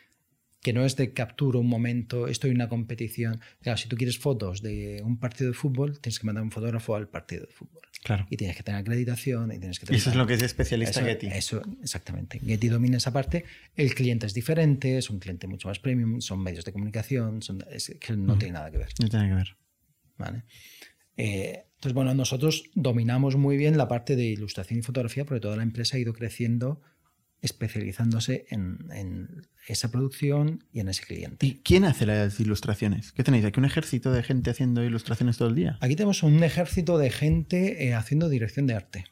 que no es de captura un momento, estoy en una competición. Claro, si tú quieres fotos de un partido de fútbol, tienes que mandar un fotógrafo al partido de fútbol. Claro. Y tienes que tener acreditación y tienes que tener... eso es lo que es especialista Getty. Eso, exactamente. Getty domina esa parte. El cliente es diferente, es un cliente mucho más premium, son medios de comunicación, son, es que no tiene nada que ver. No tiene que ver. Vale. Eh, entonces, bueno, nosotros dominamos muy bien la parte de ilustración y fotografía porque toda la empresa ha ido creciendo especializándose en, esa producción y en ese cliente. ¿Y quién hace las ilustraciones? ¿Qué tenéis aquí? ¿Un ejército de gente haciendo ilustraciones todo el día? Aquí tenemos un ejército de gente eh, haciendo dirección de arte.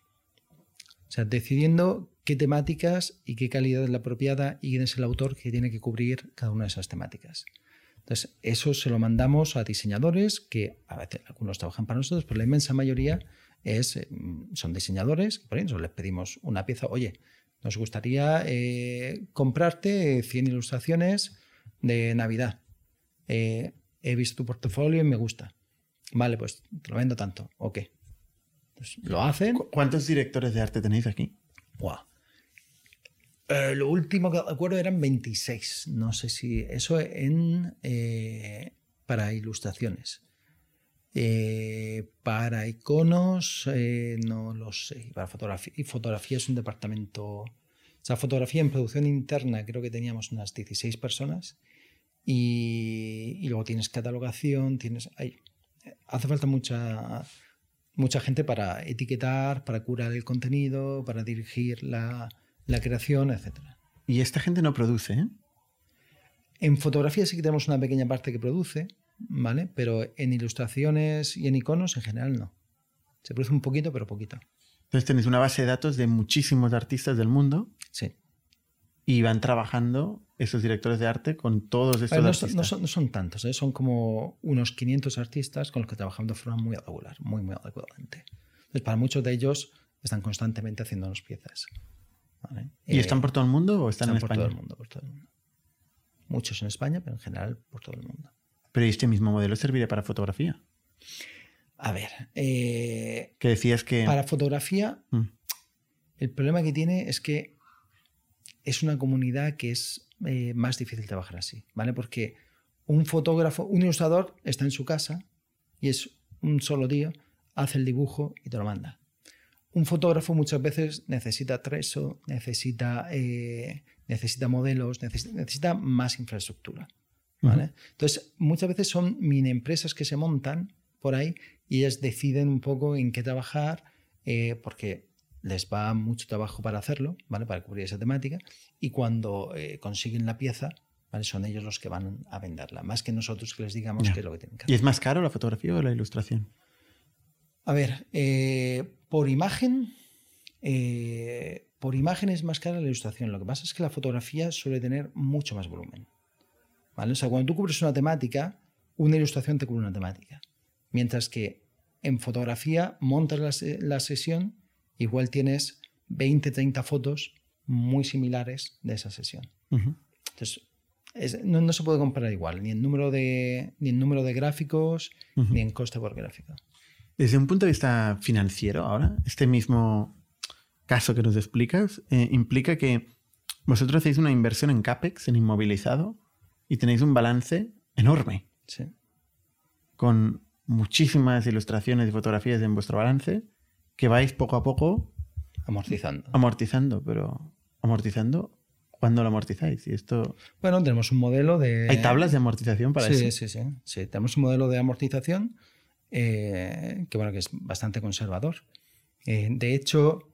O sea, decidiendo qué temáticas y qué calidad es la apropiada y quién es el autor que tiene que cubrir cada una de esas temáticas. Entonces, eso se lo mandamos a diseñadores que a veces algunos trabajan para nosotros, pero la inmensa mayoría es, eh, son diseñadores. Por eso les pedimos una pieza, oye, nos gustaría eh, comprarte 100 ilustraciones de Navidad. Eh, he visto tu portafolio y me gusta. Vale, pues te lo vendo tanto. Ok. Pues lo hacen. ¿Cuántos directores de arte tenéis aquí? Eh, lo último que recuerdo eran 26. No sé si eso en para ilustraciones. Para iconos, no lo sé. Para fotografía, y fotografía es un departamento. O sea, fotografía en producción interna creo que teníamos unas 16 personas. Y, luego tienes catalogación, tienes. hace falta mucha, mucha gente para etiquetar, para curar el contenido, para dirigir la, la creación, etc. Y esta gente no produce, ¿eh? En fotografía sí que tenemos una pequeña parte que produce, ¿vale? Pero en ilustraciones y en iconos en general no. Se produce un poquito, pero poquito. Entonces tenéis una base de datos de muchísimos artistas del mundo. Sí. Y van trabajando esos directores de arte con todos estos no, artistas. No son, no son tantos, ¿eh? son como unos 500 artistas con los que trabajamos de forma muy regular, muy, muy adecuadamente. Entonces, para muchos de ellos están constantemente haciéndonos piezas. ¿Y están eh, por todo el mundo o están, en España? Por todo el mundo, por todo el mundo. Muchos en España, pero en general por todo el mundo. Pero este mismo modelo serviría para fotografía? A ver. Eh, que decías que. Para fotografía, mm. el problema que tiene es que es una comunidad que es eh, más difícil trabajar así, ¿vale? Porque un fotógrafo, un ilustrador está en su casa y es un solo día, hace el dibujo y te lo manda. Un fotógrafo muchas veces necesita treso, necesita, eh, necesita modelos, necesita, más infraestructura. ¿Vale? Entonces, muchas veces son mini empresas que se montan por ahí y ellas deciden un poco en qué trabajar, eh, porque les va mucho trabajo para hacerlo, ¿vale? Para cubrir esa temática. Y cuando eh, consiguen la pieza, ¿vale? Son ellos los que van a venderla, más que nosotros que les digamos qué es lo que tienen que hacer. ¿Y es más caro la fotografía o la ilustración? A ver, eh, por imagen, por imagen es más cara la ilustración. Lo que pasa es que la fotografía suele tener mucho más volumen. ¿Vale? O sea, cuando tú cubres una temática, una ilustración te cubre una temática. Mientras que en fotografía montas la, sesión, igual tienes 20, 30 fotos muy similares de esa sesión. Entonces, no, se puede comparar igual, ni en número de, ni en número de gráficos, ni en coste por gráfico. Desde un punto de vista financiero, ahora, este mismo caso que nos explicas eh, implica que vosotros hacéis una inversión en CAPEX, en inmovilizado, y tenéis un balance enorme. Sí. Con muchísimas ilustraciones y fotografías en vuestro balance que vais poco a poco amortizando. Amortizando, pero amortizando ¿Cuándo lo amortizáis? Y esto... Bueno, tenemos un modelo de... ¿Hay tablas de amortización para eso? Sí, sí, sí. Sí, tenemos un modelo de amortización eh, que, bueno, que es bastante conservador. Eh, de hecho,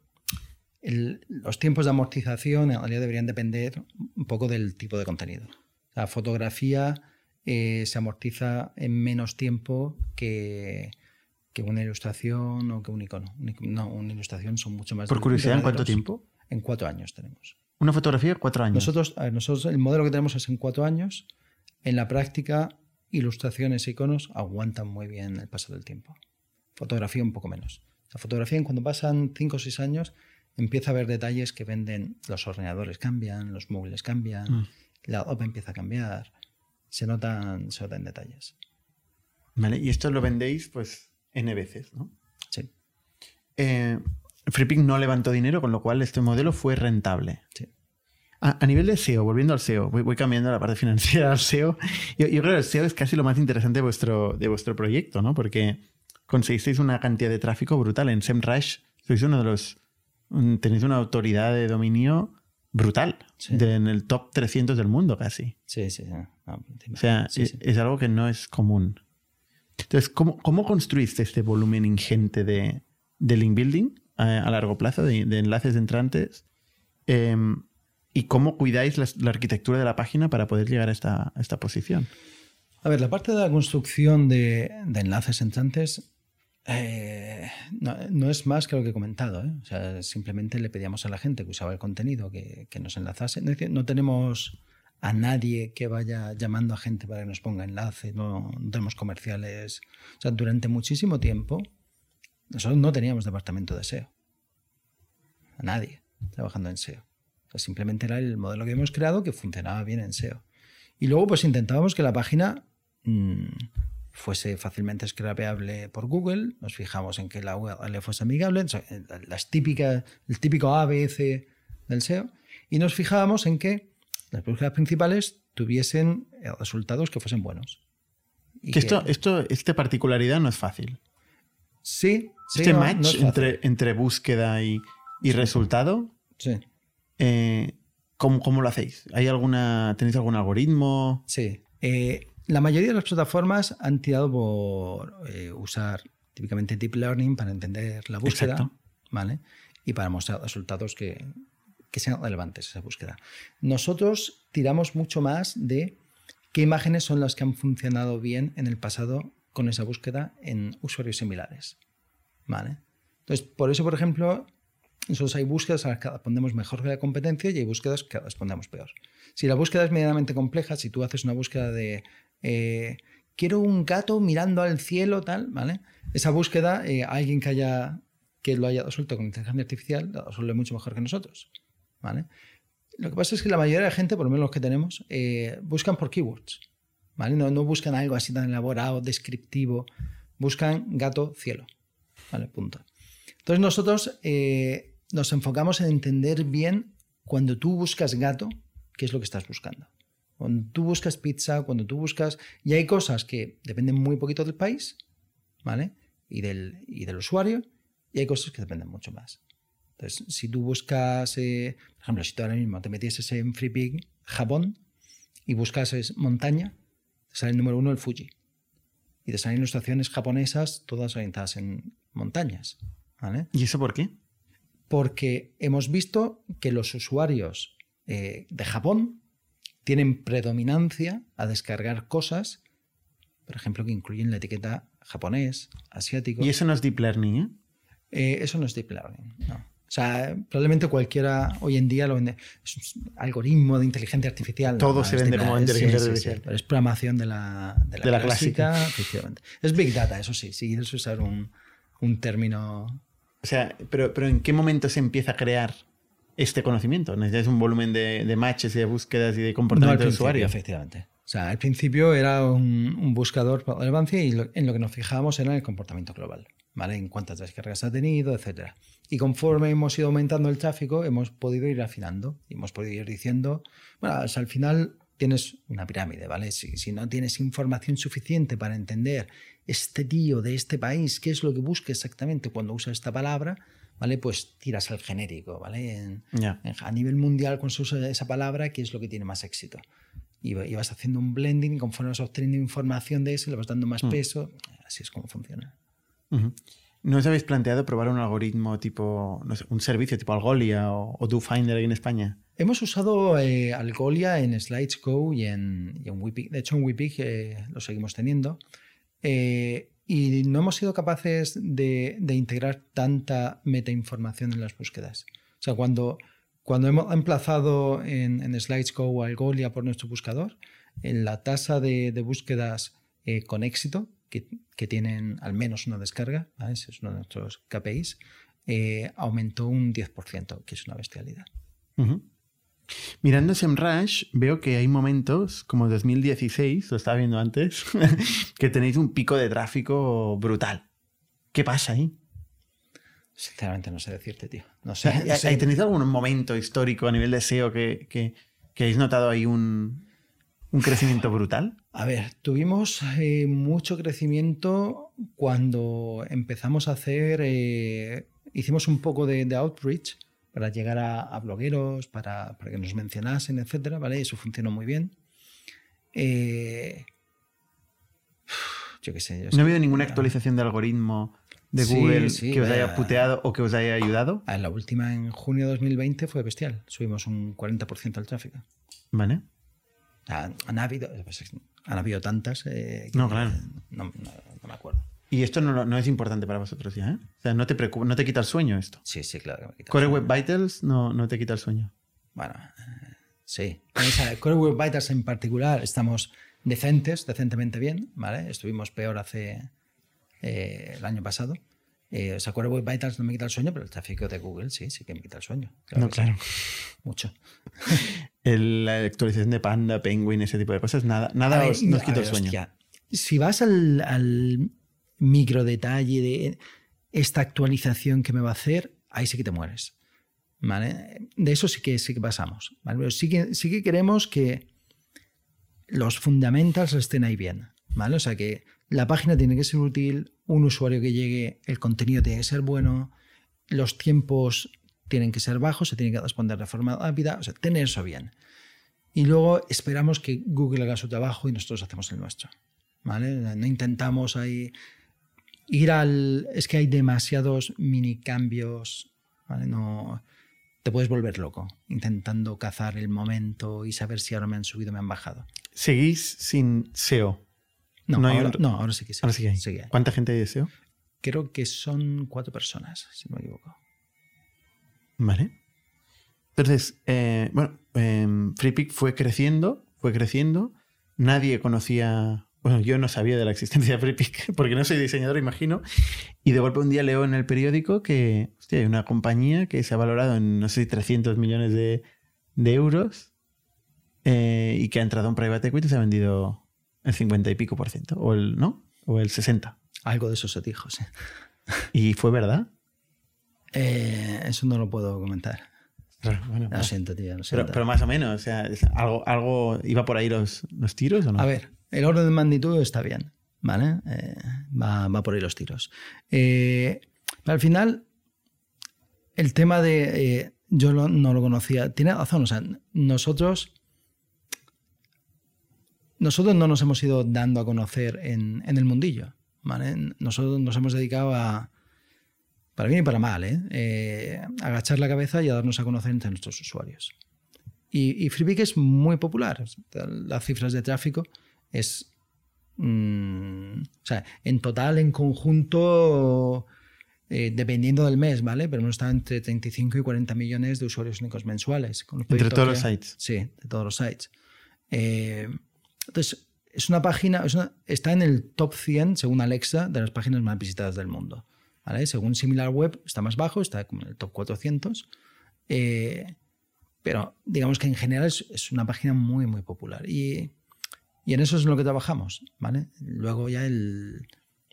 los tiempos de amortización en realidad deberían depender un poco del tipo de contenido. La fotografía eh, se amortiza en menos tiempo que, que, una ilustración o que un icono. No, una ilustración son mucho más. Por curiosidad, ¿en cuánto tiempo? En cuatro años tenemos. Una fotografía, cuatro años. Nosotros, nosotros el modelo que tenemos es en cuatro años. En la práctica, ilustraciones e iconos aguantan muy bien el paso del tiempo. Fotografía un poco menos. La fotografía, cuando pasan cinco o seis años, empieza a haber detalles que venden. Los ordenadores cambian, los móviles cambian, mm. La OPA empieza a cambiar se notan, se notan detalles. Vale, y esto lo vendéis pues N veces, ¿no? Sí. Eh, no levantó dinero, con lo cual este modelo fue rentable. Sí. A, nivel de SEO, volviendo al SEO, voy, cambiando la parte financiera al SEO. Yo, creo que el SEO es casi lo más interesante de vuestro, de vuestro proyecto, ¿no? Porque conseguisteis una cantidad de tráfico brutal. En SEMrush sois uno de los... Tenéis una autoridad de dominio brutal, en el top 300 del mundo casi. Sí, sí. o sea, es, algo que no es común. Entonces, ¿cómo, cómo construiste este volumen ingente de, link building a, largo plazo, de, enlaces entrantes? Em, ¿Y cómo cuidáis la, arquitectura de la página para poder llegar a esta, esta posición? A ver, la parte de la construcción de, de enlaces entrantes eh, no, es más que lo que he comentado. ¿eh? O sea, simplemente le pedíamos a la gente que usaba el contenido que, nos enlazase. No, tenemos a nadie que vaya llamando a gente para que nos ponga enlace, no, tenemos comerciales. O sea, durante muchísimo tiempo nosotros no teníamos departamento de SEO. A nadie trabajando en SEO. O sea, simplemente era el modelo que hemos creado que funcionaba bien en SEO. Y luego pues intentábamos que la página... Mm, fuese fácilmente scrapeable por Google, nos fijamos en que la URL fuese amigable, las típicas, el típico ABC del SEO, y nos fijábamos en que las búsquedas principales tuviesen eh, resultados que fuesen buenos. que, esto, esto, esta particularidad no es fácil. Sí, sí este match entre, entre búsqueda y, y resultado. Sí. Eh, ¿cómo, ¿cómo, lo hacéis? ¿Hay alguna, ¿Tenéis algún algoritmo? Sí. Eh, la mayoría de las plataformas han tirado por eh, usar típicamente deep learning para entender la búsqueda, ¿vale? Y para mostrar resultados que, sean relevantes esa búsqueda. Nosotros tiramos mucho más de qué imágenes son las que han funcionado bien en el pasado con esa búsqueda en usuarios similares, ¿vale? Entonces, por eso, por ejemplo, nosotros hay búsquedas a las que respondemos mejor que la competencia y hay búsquedas que respondemos peor. Si la búsqueda es medianamente compleja, si tú haces una búsqueda de eh, quiero un gato mirando al cielo, tal, ¿vale? Esa búsqueda, eh, alguien que haya que lo haya resuelto con inteligencia artificial, lo resuelve mucho mejor que nosotros, ¿vale? Lo que pasa es que la mayoría de la gente, por lo menos los que tenemos, eh, buscan por keywords, ¿vale? No, buscan algo así tan elaborado, descriptivo, buscan gato, cielo, ¿vale? Punto. Entonces nosotros nos enfocamos en entender bien cuando tú buscas gato, qué es lo que estás buscando. Cuando tú buscas pizza, cuando tú buscas... Y hay cosas que dependen muy poquito del país, ¿vale? Y del, y del usuario, y hay cosas que dependen mucho más. Entonces, si tú buscas, eh, por ejemplo, si tú ahora mismo te metieses en FreePic Japón y buscases montaña, te sale el número uno el Fuji. Y te salen ilustraciones japonesas todas orientadas en montañas. ¿vale? ¿Y eso por qué? Porque hemos visto que los usuarios eh, de Japón tienen predominancia a descargar cosas, por ejemplo, que incluyen la etiqueta japonés, asiático. Y eso no es deep learning, ¿eh? Eh, eso no es deep learning, no. O sea, probablemente cualquiera hoy en día lo vende. Es un algoritmo de inteligencia artificial. Todo no, se es vende como inteligencia Sí, sí, artificial. sí, pero es programación de la, de la, De la clásica, efectivamente. Es Big Data, eso sí. Si quieres usar un, un término. O sea, pero, pero ¿en qué momento se empieza a crear este conocimiento? ¿Necesitas un volumen de, de matches y de búsquedas y de No comportamiento del principio, usuario? efectivamente. O sea, al principio era un, un buscador por relevancia y lo- en lo que nos fijábamos era en el comportamiento global, ¿vale? En cuántas descargas ha tenido, etc. Y conforme hemos ido aumentando el tráfico, hemos podido ir afinando y hemos podido ir diciendo, bueno, o sea, al final tienes una pirámide, ¿vale? Si, si no tienes información suficiente para entender este tío de este país, qué es lo que busca exactamente cuando usa esta palabra, ¿vale? Pues tiras al genérico, ¿vale? En- Ya. en- a nivel mundial, se usa esa palabra, ¿qué es lo que tiene más éxito? Y, va- y vas haciendo un blending y conforme vas obteniendo información de eso, le vas dando más Mm. peso. Así es como funciona. ¿No os habéis planteado probar un algoritmo tipo, no sé, un servicio tipo Algolia o, o DoFinder aquí en España? Hemos usado eh, Algolia en Slidesgo y en, y en Wipig. De hecho, en Wipig eh, lo seguimos teniendo. Eh, y no hemos sido capaces de, de integrar tanta metainformación en las búsquedas. O sea, cuando, cuando hemos emplazado en, en Slidesgo o Algolia por nuestro buscador, en la tasa de, de búsquedas eh, con éxito, que, que tienen al menos una descarga, ¿vale? ese es uno de nuestros KPIs, eh, aumentó un 10%, que es una bestialidad. Ujú. Mirando SEMrush, veo que hay momentos, como 2016, lo estaba viendo antes, que tenéis un pico de tráfico brutal. ¿Qué pasa ahí? Sinceramente no sé decirte, tío. No sé. ¿Hay- no sé. ¿Tenéis algún momento histórico a nivel de SEO que, que, que hayáis notado ahí un, un crecimiento brutal? A ver, tuvimos eh, mucho crecimiento cuando empezamos a hacer, eh, hicimos un poco de, de outreach para llegar a, a blogueros, para, para que nos mencionasen, etcétera, ¿vale? Eso funcionó muy bien. Eh, yo qué sé. yo ¿No ha habido ninguna actualización de algoritmo de Sí, Google sí, que os haya puteado o que os haya ayudado? Ah, La última en junio de 2020 fue bestial. Subimos un 40% del tráfico. ¿Vale? Han, han habido, pues, han habido tantas. eh, que No, claro. No, no- no me acuerdo. Y esto no, no es importante para vosotros ya, ¿eh? O sea, no te, preocupa, no te quita el sueño esto. Sí, sí, claro. que me quita Core el Web. Vitals no, no te quita el sueño. Bueno, eh, sí. Core Web Vitals en particular estamos decentes, decentemente bien, ¿vale? Estuvimos peor hace eh, el año pasado. Eh, o sea, Core Web Vitals no me quita el sueño, pero el tráfico de Google sí, sí que me quita el sueño. No, que sí. claro. Mucho. El- la actualización de Panda, Penguin, ese tipo de cosas, nada, nada ver, os, nos quita el sueño. hostia, si vas al, al micro detalle de esta actualización que me va a hacer, ahí sí que te mueres. ¿Vale? De eso sí que sí que pasamos. Pero sí que, sí que queremos que los fundamentals estén ahí bien. ¿vale? O sea que la página tiene que ser útil, un usuario que llegue, el contenido tiene que ser bueno, los tiempos tienen que ser bajos, se tiene que responder de forma rápida, o sea, tener eso bien. Y luego esperamos que Google haga su trabajo y nosotros hacemos el nuestro. ¿Vale? No intentamos ahí ir al. Es que hay demasiados mini cambios. ¿vale? No, te puedes volver loco intentando cazar el momento y saber si ahora me han subido o me han bajado. Seguís sin SEO. No, No ahora, un- no, ahora sí que sí. Ahora sí que hay. Sí que hay. ¿Cuánta gente hay de SEO? Creo que son cuatro personas, si no me equivoco. Vale. Entonces, eh, bueno, eh, FreePic fue creciendo, fue creciendo. Nadie conocía, bueno, yo no sabía de la existencia de FreePic porque no soy diseñador, imagino. Y de golpe un día leo en el periódico que hostia, hay una compañía que se ha valorado en, no sé si 300 millones de, de euros eh, y que ha entrado en private equity y se ha vendido el 50 y pico por ciento, o el, ¿no? O el 60. Algo de eso se dijo, sí. Y fue verdad. Eh, eso no lo puedo comentar. Bueno, Lo siento, tío. Lo Pero, siento. pero más o menos, o sea, algo, algo iba por ahí los, los tiros o no? A ver, el orden de magnitud está bien. ¿vale? Eh, va, va por ahí los tiros. Eh, al final, el tema de... eh, yo lo- no lo conocía. Tiene razón, o sea, nosotros... Nosotros no nos hemos ido dando a conocer en, en el mundillo, ¿vale? Nosotros nos hemos dedicado a, para bien y para mal, ¿eh? Eh, agachar la cabeza y a darnos a conocer entre nuestros usuarios. Y, y FreePic es muy popular. Las cifras de tráfico es... mm, o sea, en total, en conjunto, eh, dependiendo del mes, ¿vale? Pero hemos estado entre 35 y 40 millones de usuarios únicos mensuales. con Entre todos los sites. Sí, de todos los sites. Eh, entonces, es una página, es una- está en el top 100, según Alexa, de las páginas más visitadas del mundo. ¿vale? Según SimilarWeb, está más bajo, está como en el top 400. Eh, pero digamos que en general es, es una página muy, muy popular. Y, y en eso es en lo que trabajamos. ¿vale? Luego ya el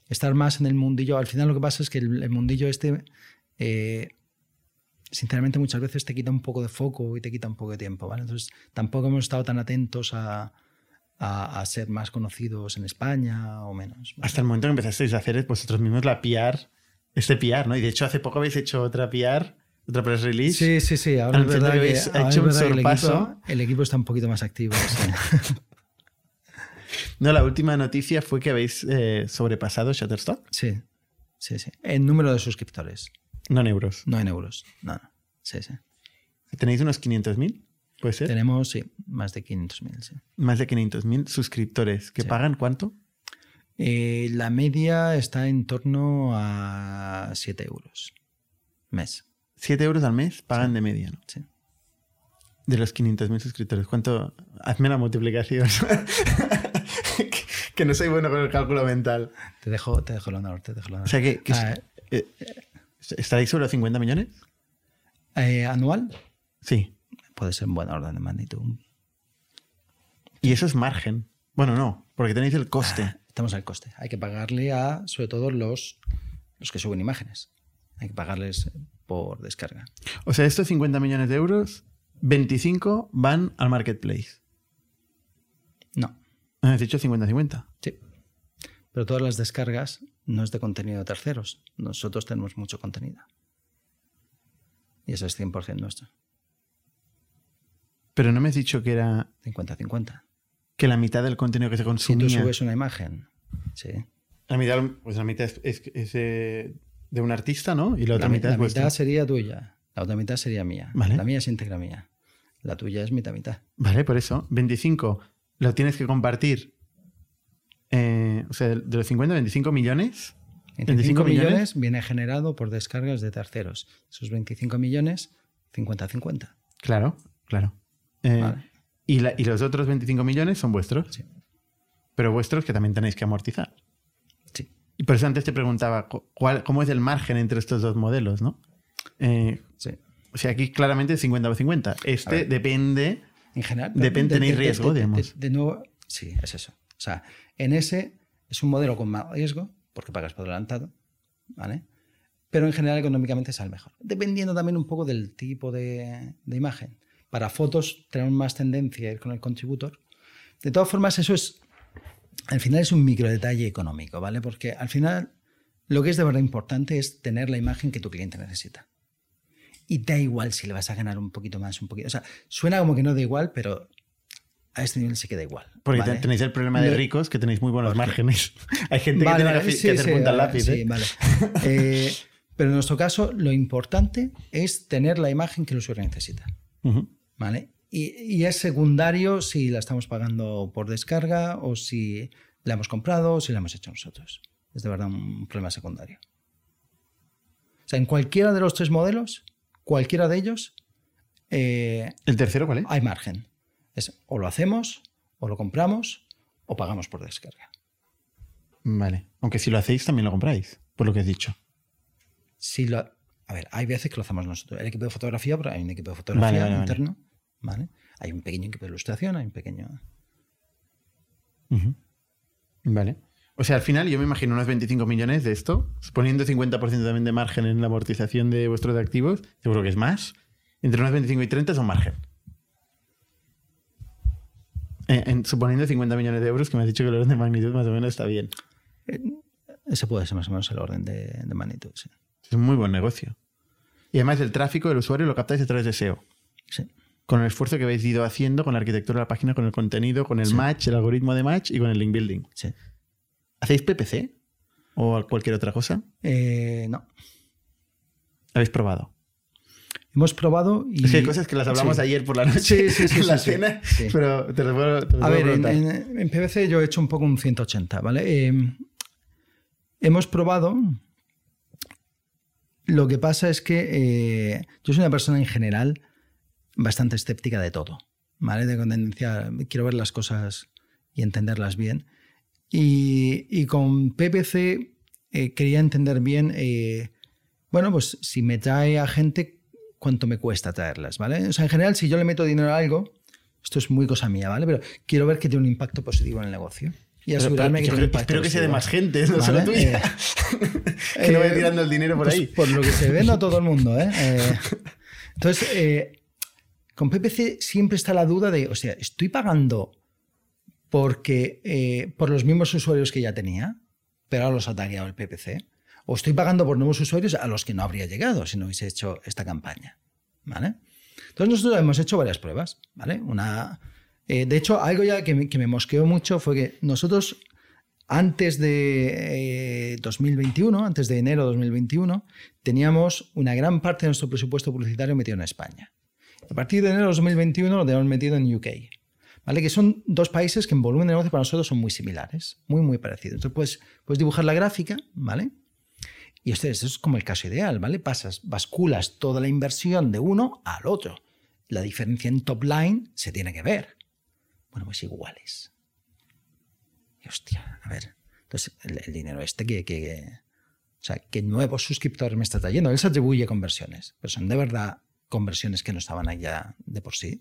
estar más en el mundillo. Al final lo que pasa es que el, el mundillo este, eh, sinceramente, muchas veces te quita un poco de foco y te quita un poco de tiempo. ¿vale? Entonces tampoco hemos estado tan atentos a, a- a ser más conocidos en España o menos. ¿vale? Hasta el momento que empezasteis a hacer vosotros mismos la PR, este PR, ¿no? Y de hecho hace poco habéis hecho otra PR, otra press release. Sí, sí, sí. Ahora es verdad que hecho un que el, sorpaso. equipo, el equipo está un poquito más activo. sí. No, la última noticia fue que habéis eh, sobrepasado Shutterstock, sí, sí, sí. En número de suscriptores, no en euros. no en euros. No, no. Sí, sí. Tenéis unos 500.000, puede ser. Tenemos sí, más de 500.000. Sí. Más de 500.000 suscriptores que Sí. pagan cuánto? Eh, la media está en torno a 7 euros mes. 7 euros al mes pagan de media, ¿no? Sí. De los 500.000 suscriptores. ¿Cuánto? Hazme la multiplicación. que, no soy bueno con el cálculo mental. Te dejo, te dejo el honor, te dejo el honor. O sea que, que- Ah, eh, ¿estaréis sobre los 50 millones? eh, ¿Anual? Sí. Puede ser en buena orden de magnitud. Y eso es margen. Bueno, no, porque tenéis el coste. Estamos al coste. Hay que pagarle a, sobre todo, los, los que suben imágenes. Hay que pagarles por descarga. O sea, estos 50 millones de euros, 25 van al marketplace. No, ¿Has dicho 50-50? sí. Pero todas las descargas no es de contenido de terceros. Nosotros tenemos mucho contenido. Y eso es 100% nuestro. Pero no me has dicho que era 50-50. que la mitad del contenido que se Si tú consumía... subes una imagen, sí. La mitad, pues la mitad es, es- es, eh, de un artista, ¿no? Y la otra la, mitad la es vuestra. mitad sería tuya. La otra mitad sería mía. Vale. La mía es íntegra mía. La tuya es mitad mitad. Vale, por eso. 25 lo tienes que compartir. eh, o sea, de los 50, 25 millones. 25 millones viene generado por descargas de terceros. Esos 25 millones, 50-50. Claro, claro. Eh, Vale. y, la- y los otros 25 millones son vuestros. Sí. Pero vuestros que también tenéis que amortizar. Sí. Y por eso antes te preguntaba cu- cuál, cómo es el margen entre estos dos modelos, ¿no? Eh, sí. o sea, aquí claramente es 50 o 50. A Este depende. En general. Depende, tenéis riesgo, digamos. de nuevo, sí, es eso. O sea, en ese es un modelo con más riesgo, porque pagas por adelantado, ¿vale? Pero en general económicamente sale mejor. Dependiendo también un poco del tipo de, de imagen. Para fotos tenemos más tendencia a ir con el contributor. De todas formas, eso es, al final es un micro detalle económico, ¿vale? Porque al final lo que es de verdad importante es tener la imagen que tu cliente necesita. Y da igual si le vas a ganar un poquito más, un poquito. O sea, suena como que no da igual, pero a este nivel sí que da igual. Porque ¿vale? te- tenéis el problema de ricos que tenéis muy buenos márgenes. Hay gente Vale, que tiene sí, que hacer sí, punta al lápiz. sí, ¿eh? vale. Eh, pero en nuestro caso, lo importante es tener la imagen que el usuario necesita. Ujú. ¿vale? Y, y es secundario si la estamos pagando por descarga o si la hemos comprado o si la hemos hecho nosotros. Es de verdad un problema secundario. O sea, en cualquiera de los tres modelos, cualquiera de ellos, eh, ¿El tercero cuál es? hay margen. Es o lo hacemos, o lo compramos, o pagamos por descarga. Vale. Aunque si lo hacéis también lo compráis, por lo que has dicho. Si lo, a ver, hay veces que lo hacemos nosotros. El equipo de fotografía, pero hay un equipo de fotografía Vale, vale, vale. interno. ¿vale? Hay un pequeño equipo de ilustración, hay un pequeño. Vale. O sea, al final yo me imagino unos 25 millones de esto, poniendo 50% también de margen en la amortización de vuestros activos, seguro que es más. Entre unos 25 y 30 son margen. Eh, en- suponiendo 50 millones de euros, que me has dicho que el orden de magnitud más o menos está bien. Eh, ese puede ser más o menos el orden de, de magnitud. Sí. Es un muy buen negocio. Y además el tráfico del usuario lo captáis a través de SEO. Sí. Con el esfuerzo que habéis ido haciendo con la arquitectura de la página, con el contenido, con el Sí. match, el algoritmo de match y con el link building. sí. ¿Hacéis PPC? ¿O cualquier otra cosa? Eh, no. ¿Habéis probado? Hemos probado y... Es que hay cosas que las hablamos Sí. ayer por la noche Sí, sí, sí, en la cena, pero te las puedo, te las A ver, en, en- en PVC yo he hecho un poco un 180, ¿vale? Eh, hemos probado. Lo que pasa es que eh, yo soy una persona en general bastante escéptica de todo, ¿vale? De tendencia, quiero ver las cosas y entenderlas bien. Y, y con PPC eh, quería entender bien, eh, bueno, pues si me trae a gente, cuánto me cuesta traerlas, ¿vale? O sea, en general, si yo le meto dinero a algo, esto es muy cosa mía, ¿vale? Pero quiero ver que tiene un impacto positivo en el negocio. Y asegurarme pero que tiene un creo- impacto espero que sea de más gente, no ¿Vale? solo tuya. Eh, que no vaya tirando el dinero por pues, ahí. Por lo que se ve, no todo el mundo, ¿eh? Entonces, con PPC siempre está la duda de, o sea, ¿estoy pagando porque, eh, por los mismos usuarios que ya tenía, pero ahora los ha tagueado el PPC? ¿O estoy pagando por nuevos usuarios a los que no habría llegado si no hubiese hecho esta campaña? ¿Vale? Entonces nosotros hemos hecho varias pruebas, ¿vale? Una, eh, de hecho, algo ya que me, que me mosqueó mucho fue que nosotros antes de eh, 2021, antes de enero de 2021, teníamos una gran parte de nuestro presupuesto publicitario metido en España. A partir de enero de 2021 lo tenemos metido en UK. ¿Vale? Que son dos países que en volumen de negocio para nosotros son muy similares, muy, muy parecidos. Entonces puedes, puedes dibujar la gráfica, ¿vale? Y ustedes, eso es como el caso ideal, ¿vale? Pasas, basculas toda la inversión de uno al otro. La diferencia en top line se tiene que ver. Bueno, pues iguales. Y hostia, a ver. Entonces, el, dinero este que, que- O sea, ¿qué nuevos suscriptores me está trayendo? Él se atribuye conversiones, pero son de verdad conversiones que no estaban ya de por sí.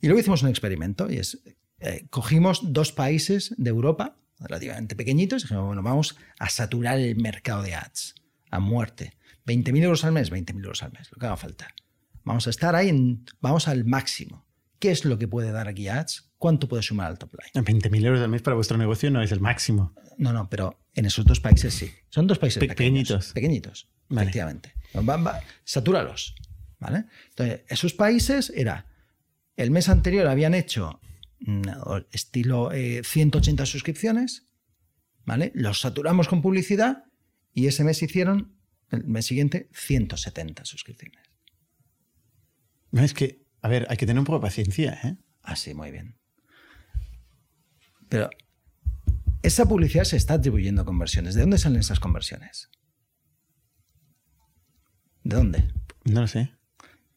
Y luego hicimos un experimento y es, eh, cogimos dos países de Europa, relativamente pequeñitos, y dijimos, bueno, vamos a saturar el mercado de ads a muerte. 20.000 euros al mes, 20.000 euros al mes, lo que haga falta. Vamos a estar ahí, en- vamos al máximo. ¿Qué es lo que puede dar aquí ads? ¿Cuánto puede sumar al top line? 20.000 euros al mes para vuestro negocio no es el máximo. No, no, pero en esos dos países sí. Son dos países Pequeñitos. pequeños. Pequeñitos, Vale. efectivamente. Va- va- satúralos. ¿vale? Entonces, esos países era. El mes anterior habían hecho mm, estilo eh, 180 suscripciones, ¿vale? Los saturamos con publicidad y ese mes hicieron, el mes siguiente, 170 suscripciones. No, es que, a ver, hay que tener un poco de paciencia, ¿eh? Así, muy bien. Pero esa publicidad se está atribuyendo conversiones. ¿De dónde salen esas conversiones? ¿De dónde? No lo sé.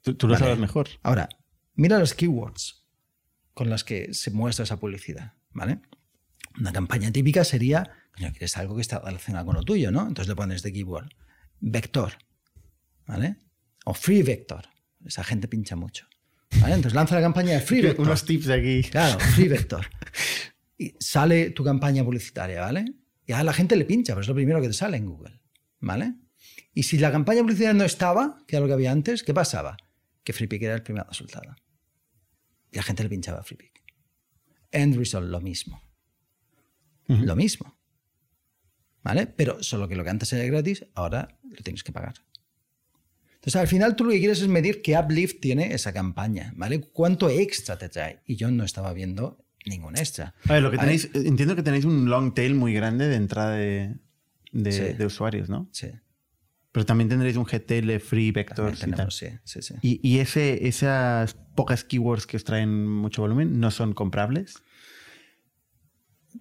Tú, tú lo Vale. sabes mejor. Ahora, mira los keywords con las que se muestra esa publicidad, ¿vale? Una campaña típica sería, coño, quieres algo que está relacionado con lo tuyo, ¿no? Entonces le pones de keyword vector, ¿vale? O free vector. Esa gente pincha mucho. ¿vale? Entonces lanza la campaña de free vector. Unos tips aquí. Claro, free vector. Y sale tu campaña publicitaria, ¿vale? Y a la gente le pincha, pero es lo primero que te sale en Google, ¿vale? Y si la campaña publicitaria no estaba, que era lo que había antes, ¿qué pasaba? Que FreePick era el primer resultado. Y la gente le pinchaba a FreePick. End result, lo mismo. Lo mismo. ¿Vale? Pero solo que lo que antes era gratis, ahora lo tienes que pagar. Entonces, al final tú lo que quieres es medir qué uplift tiene esa campaña, ¿vale? ¿Cuánto extra te trae? Y yo no estaba viendo ningún extra. A ver, lo que ver. tenéis, entiendo que tenéis un long tail muy grande de entrada de, de, Sí. de usuarios, ¿no? Sí, Pero también tendréis un de free vectors y tal. sí, sí, sí. ¿Y, y ese, esas pocas keywords que os traen mucho volumen no son comprables?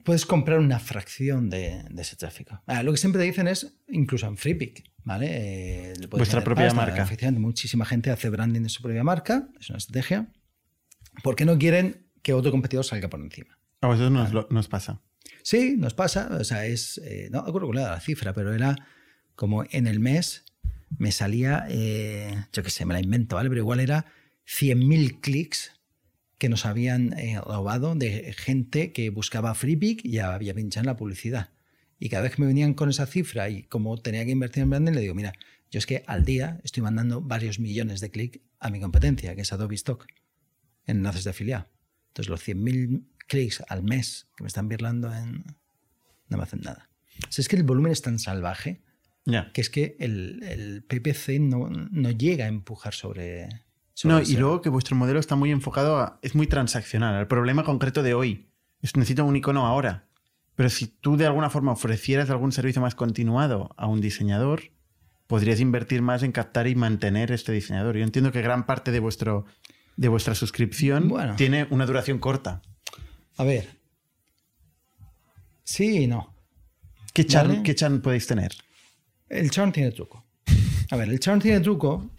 Puedes comprar una fracción de, de ese tráfico. Ah, lo que siempre te dicen es, incluso en FreePick, ¿vale? Eh, Vuestra propia pasta, marca. Efectivamente, muchísima gente hace branding de su propia marca, es una estrategia, porque no quieren que otro competidor salga por encima. A vosotros nos, lo- nos pasa. Sí, nos pasa. O sea, es. eh, no acuerdo la cifra, pero era como en el mes me salía, eh, yo qué sé, me la invento, ¿vale? Pero igual era 100.000 clics que nos habían eh, robado de gente que buscaba FreePick y había pinchado en la publicidad. Y cada vez que me venían con esa cifra y como tenía que invertir en branding, le digo, mira, yo es que al día estoy mandando varios millones de clics a mi competencia, que es Adobe Stock, en enlaces de afiliado. Entonces los 100.000 clics al mes que me están birlando en... no me hacen nada. sea, es que el volumen es tan salvaje Que es que el, el PPC no, no llega a empujar sobre. sobre No, y luego que vuestro modelo está muy enfocado a. es muy transaccional, al problema concreto de hoy. Es, necesito un icono ahora. Pero si tú de alguna forma ofrecieras algún servicio más continuado a un diseñador, podrías invertir más en captar y mantener este diseñador. Yo entiendo que gran parte de, vuestro, de vuestra suscripción Bueno. tiene una duración corta. A ver. Sí y no. ¿Qué churn, Vale. qué churn podéis tener? El churn tiene truco. A ver, el churn tiene truco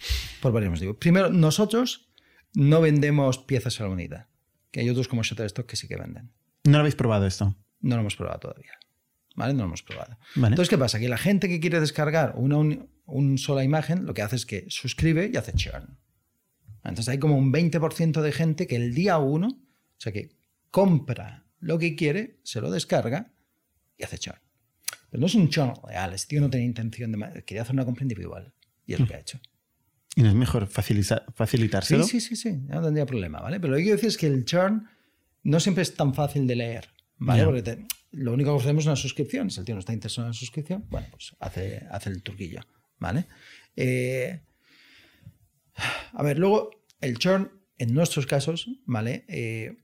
por varios motivos. Primero, nosotros no vendemos piezas a la unidad. Que hay otros como Shutterstock que sí que venden. No lo habéis probado esto. No lo hemos probado todavía. ¿Vale? No lo hemos probado. Vale. Entonces, ¿qué pasa? Que la gente que quiere descargar una un- un sola imagen, lo que hace es que suscribe y hace churn. Entonces hay como un 20% de gente que el día uno, o sea que compra lo que quiere, se lo descarga y hace churn. Pero no es un churn real, este tío no tenía intención de... Quería hacer una compra individual y es lo que ha hecho. ¿Y no es mejor facilita- Sí, facilitárselo? sí, sí, sí, no tendría problema, ¿vale? Pero lo que quiero decir es que el churn no siempre es tan fácil de leer, ¿vale? Porque te- lo único que ofrecemos es una suscripción. Si el tío no está interesado en la suscripción, bueno, pues hace, hace el turquillo, ¿vale? Eh, a ver, luego el churn, en nuestros casos, ¿vale? Eh,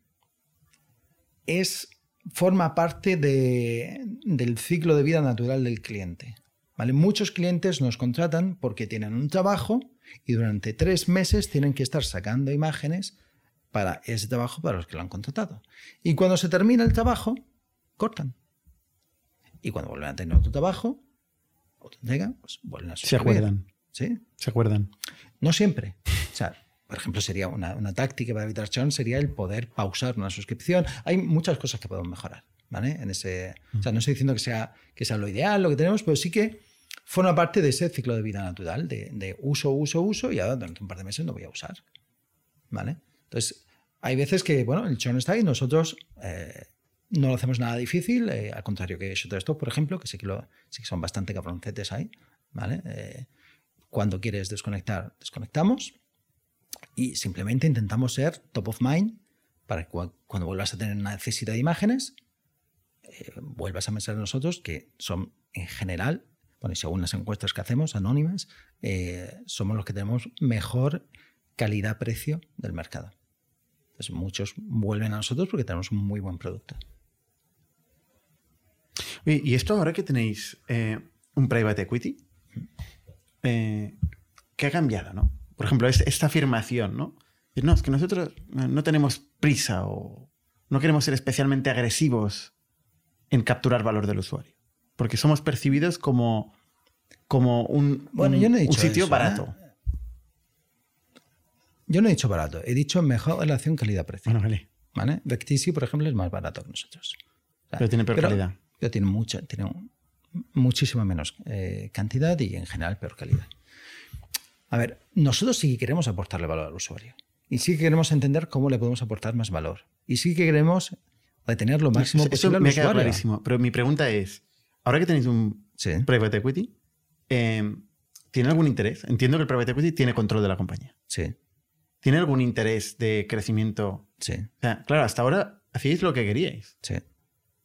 es, forma parte de- del ciclo de vida natural del cliente. ¿vale? Muchos clientes nos contratan porque tienen un trabajo y durante tres meses tienen que estar sacando imágenes para ese trabajo para los que lo han contratado. Y cuando se termina el trabajo, cortan. Y cuando vuelven a tener otro trabajo, otra entrega, pues vuelven a Se suscribir. acuerdan. ¿Sí? ¿Se acuerdan? No siempre. O sea, por ejemplo, sería una, una táctica para evitar churn sería el poder pausar una suscripción. Hay muchas cosas que podemos mejorar, ¿vale? En ese, o sea, no estoy diciendo que sea, que sea lo ideal, lo que tenemos, pero sí que forma parte de ese ciclo de vida natural, de, de uso, uso, uso, y ahora durante un par de meses no voy a usar, ¿vale? Entonces, hay veces que, bueno, el churn está ahí, nosotros eh, no lo hacemos nada difícil, eh, al contrario que Shutterstock, por ejemplo, que sí que, lo, sí que son bastante cabroncetes ahí, ¿vale? Eh, cuando quieres desconectar, desconectamos y simplemente intentamos ser top of mind para que cua- cuando vuelvas a tener una necesidad de imágenes, eh, vuelvas a pensar en nosotros que son en general, bueno, y según las encuestas que hacemos, anónimas, eh, somos los que tenemos mejor calidad-precio del mercado. Entonces muchos vuelven a nosotros porque tenemos un muy buen producto. Y esto ahora que tenéis eh, un private equity, ¿qué ha cambiado, no? Por ejemplo, es- esta afirmación, ¿no? No, es que nosotros no tenemos prisa o no queremos ser especialmente agresivos en capturar valor del usuario. Porque somos percibidos como, como un, Bueno, un- yo no he un dicho sitio eso, barato. ¿eh? Yo no he dicho barato, he dicho mejor relación calidad-precio. Bueno, vale. ¿vale? Vectisi, por ejemplo, es más barato que nosotros. O sea, Pero tiene peor calidad. Pero tiene, mucha, tiene muchísima menos eh, cantidad y en general peor calidad. A ver, nosotros sí que queremos aportarle valor al usuario. Y sí que queremos entender cómo le podemos aportar más valor. Y sí que queremos retener lo máximo Eso posible al me usuario. clarísimo. Pero mi pregunta es, ahora que tenéis un Sí. private equity, eh, ¿tiene algún interés? Entiendo que el private equity tiene control de la compañía. Sí, ¿Tiene algún interés de crecimiento? sí, O sea, claro, hasta ahora hacíais lo que queríais, sí.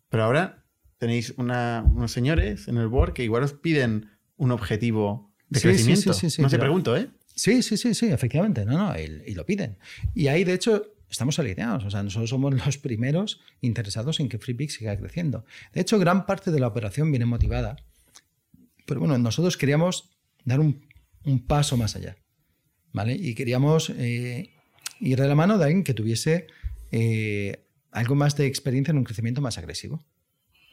pero ahora tenéis una- unos señores en el board que igual os piden un objetivo de Sí, sí, crecimiento. sí, sí, no te pero- pregunto, ¿eh? Sí, sí, sí, sí, efectivamente. No, no, y, y lo piden. Y ahí, de hecho, estamos alineados. O sea, nosotros somos los primeros interesados en que FreePix siga creciendo. De hecho, gran parte de la operación viene motivada. Pero bueno, nosotros queríamos dar un, un paso más allá. ¿Vale? Y queríamos eh, ir de la mano de alguien que tuviese eh, algo más de experiencia en un crecimiento más agresivo.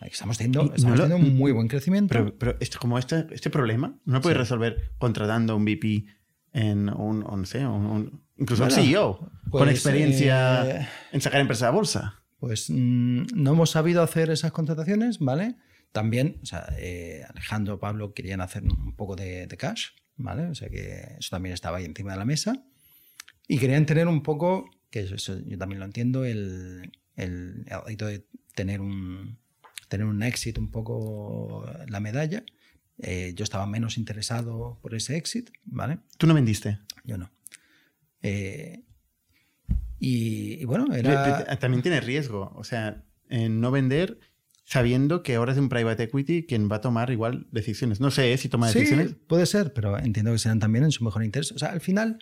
Estamos teniendo, Y no estamos lo- teniendo un muy buen crecimiento. Pero, pero esto, como este, este problema no lo puedes Sí. resolver contratando un VP en un, no sé, un, un- incluso Bueno, un CEO con pues, experiencia eh, en sacar empresas a bolsa. Pues mm, no hemos sabido hacer esas contrataciones, ¿vale? También, o sea, eh, Alejandro, Pablo querían hacer un poco de, de cash, ¿vale? O sea que eso también estaba ahí encima de la mesa. Y querían tener un poco, que eso, eso yo también lo entiendo, el, el, el de tener un, tener un éxito un poco la medalla. Eh, yo estaba menos interesado por ese éxito, ¿vale? Tú no vendiste. Yo no. Eh, y, y bueno, era... También tiene riesgo. O sea, en no vender sabiendo que ahora es un private equity quien va a tomar igual decisiones. No sé ¿eh? si toma Sí, decisiones. puede ser, pero entiendo que serán también en su mejor interés. O sea, al final,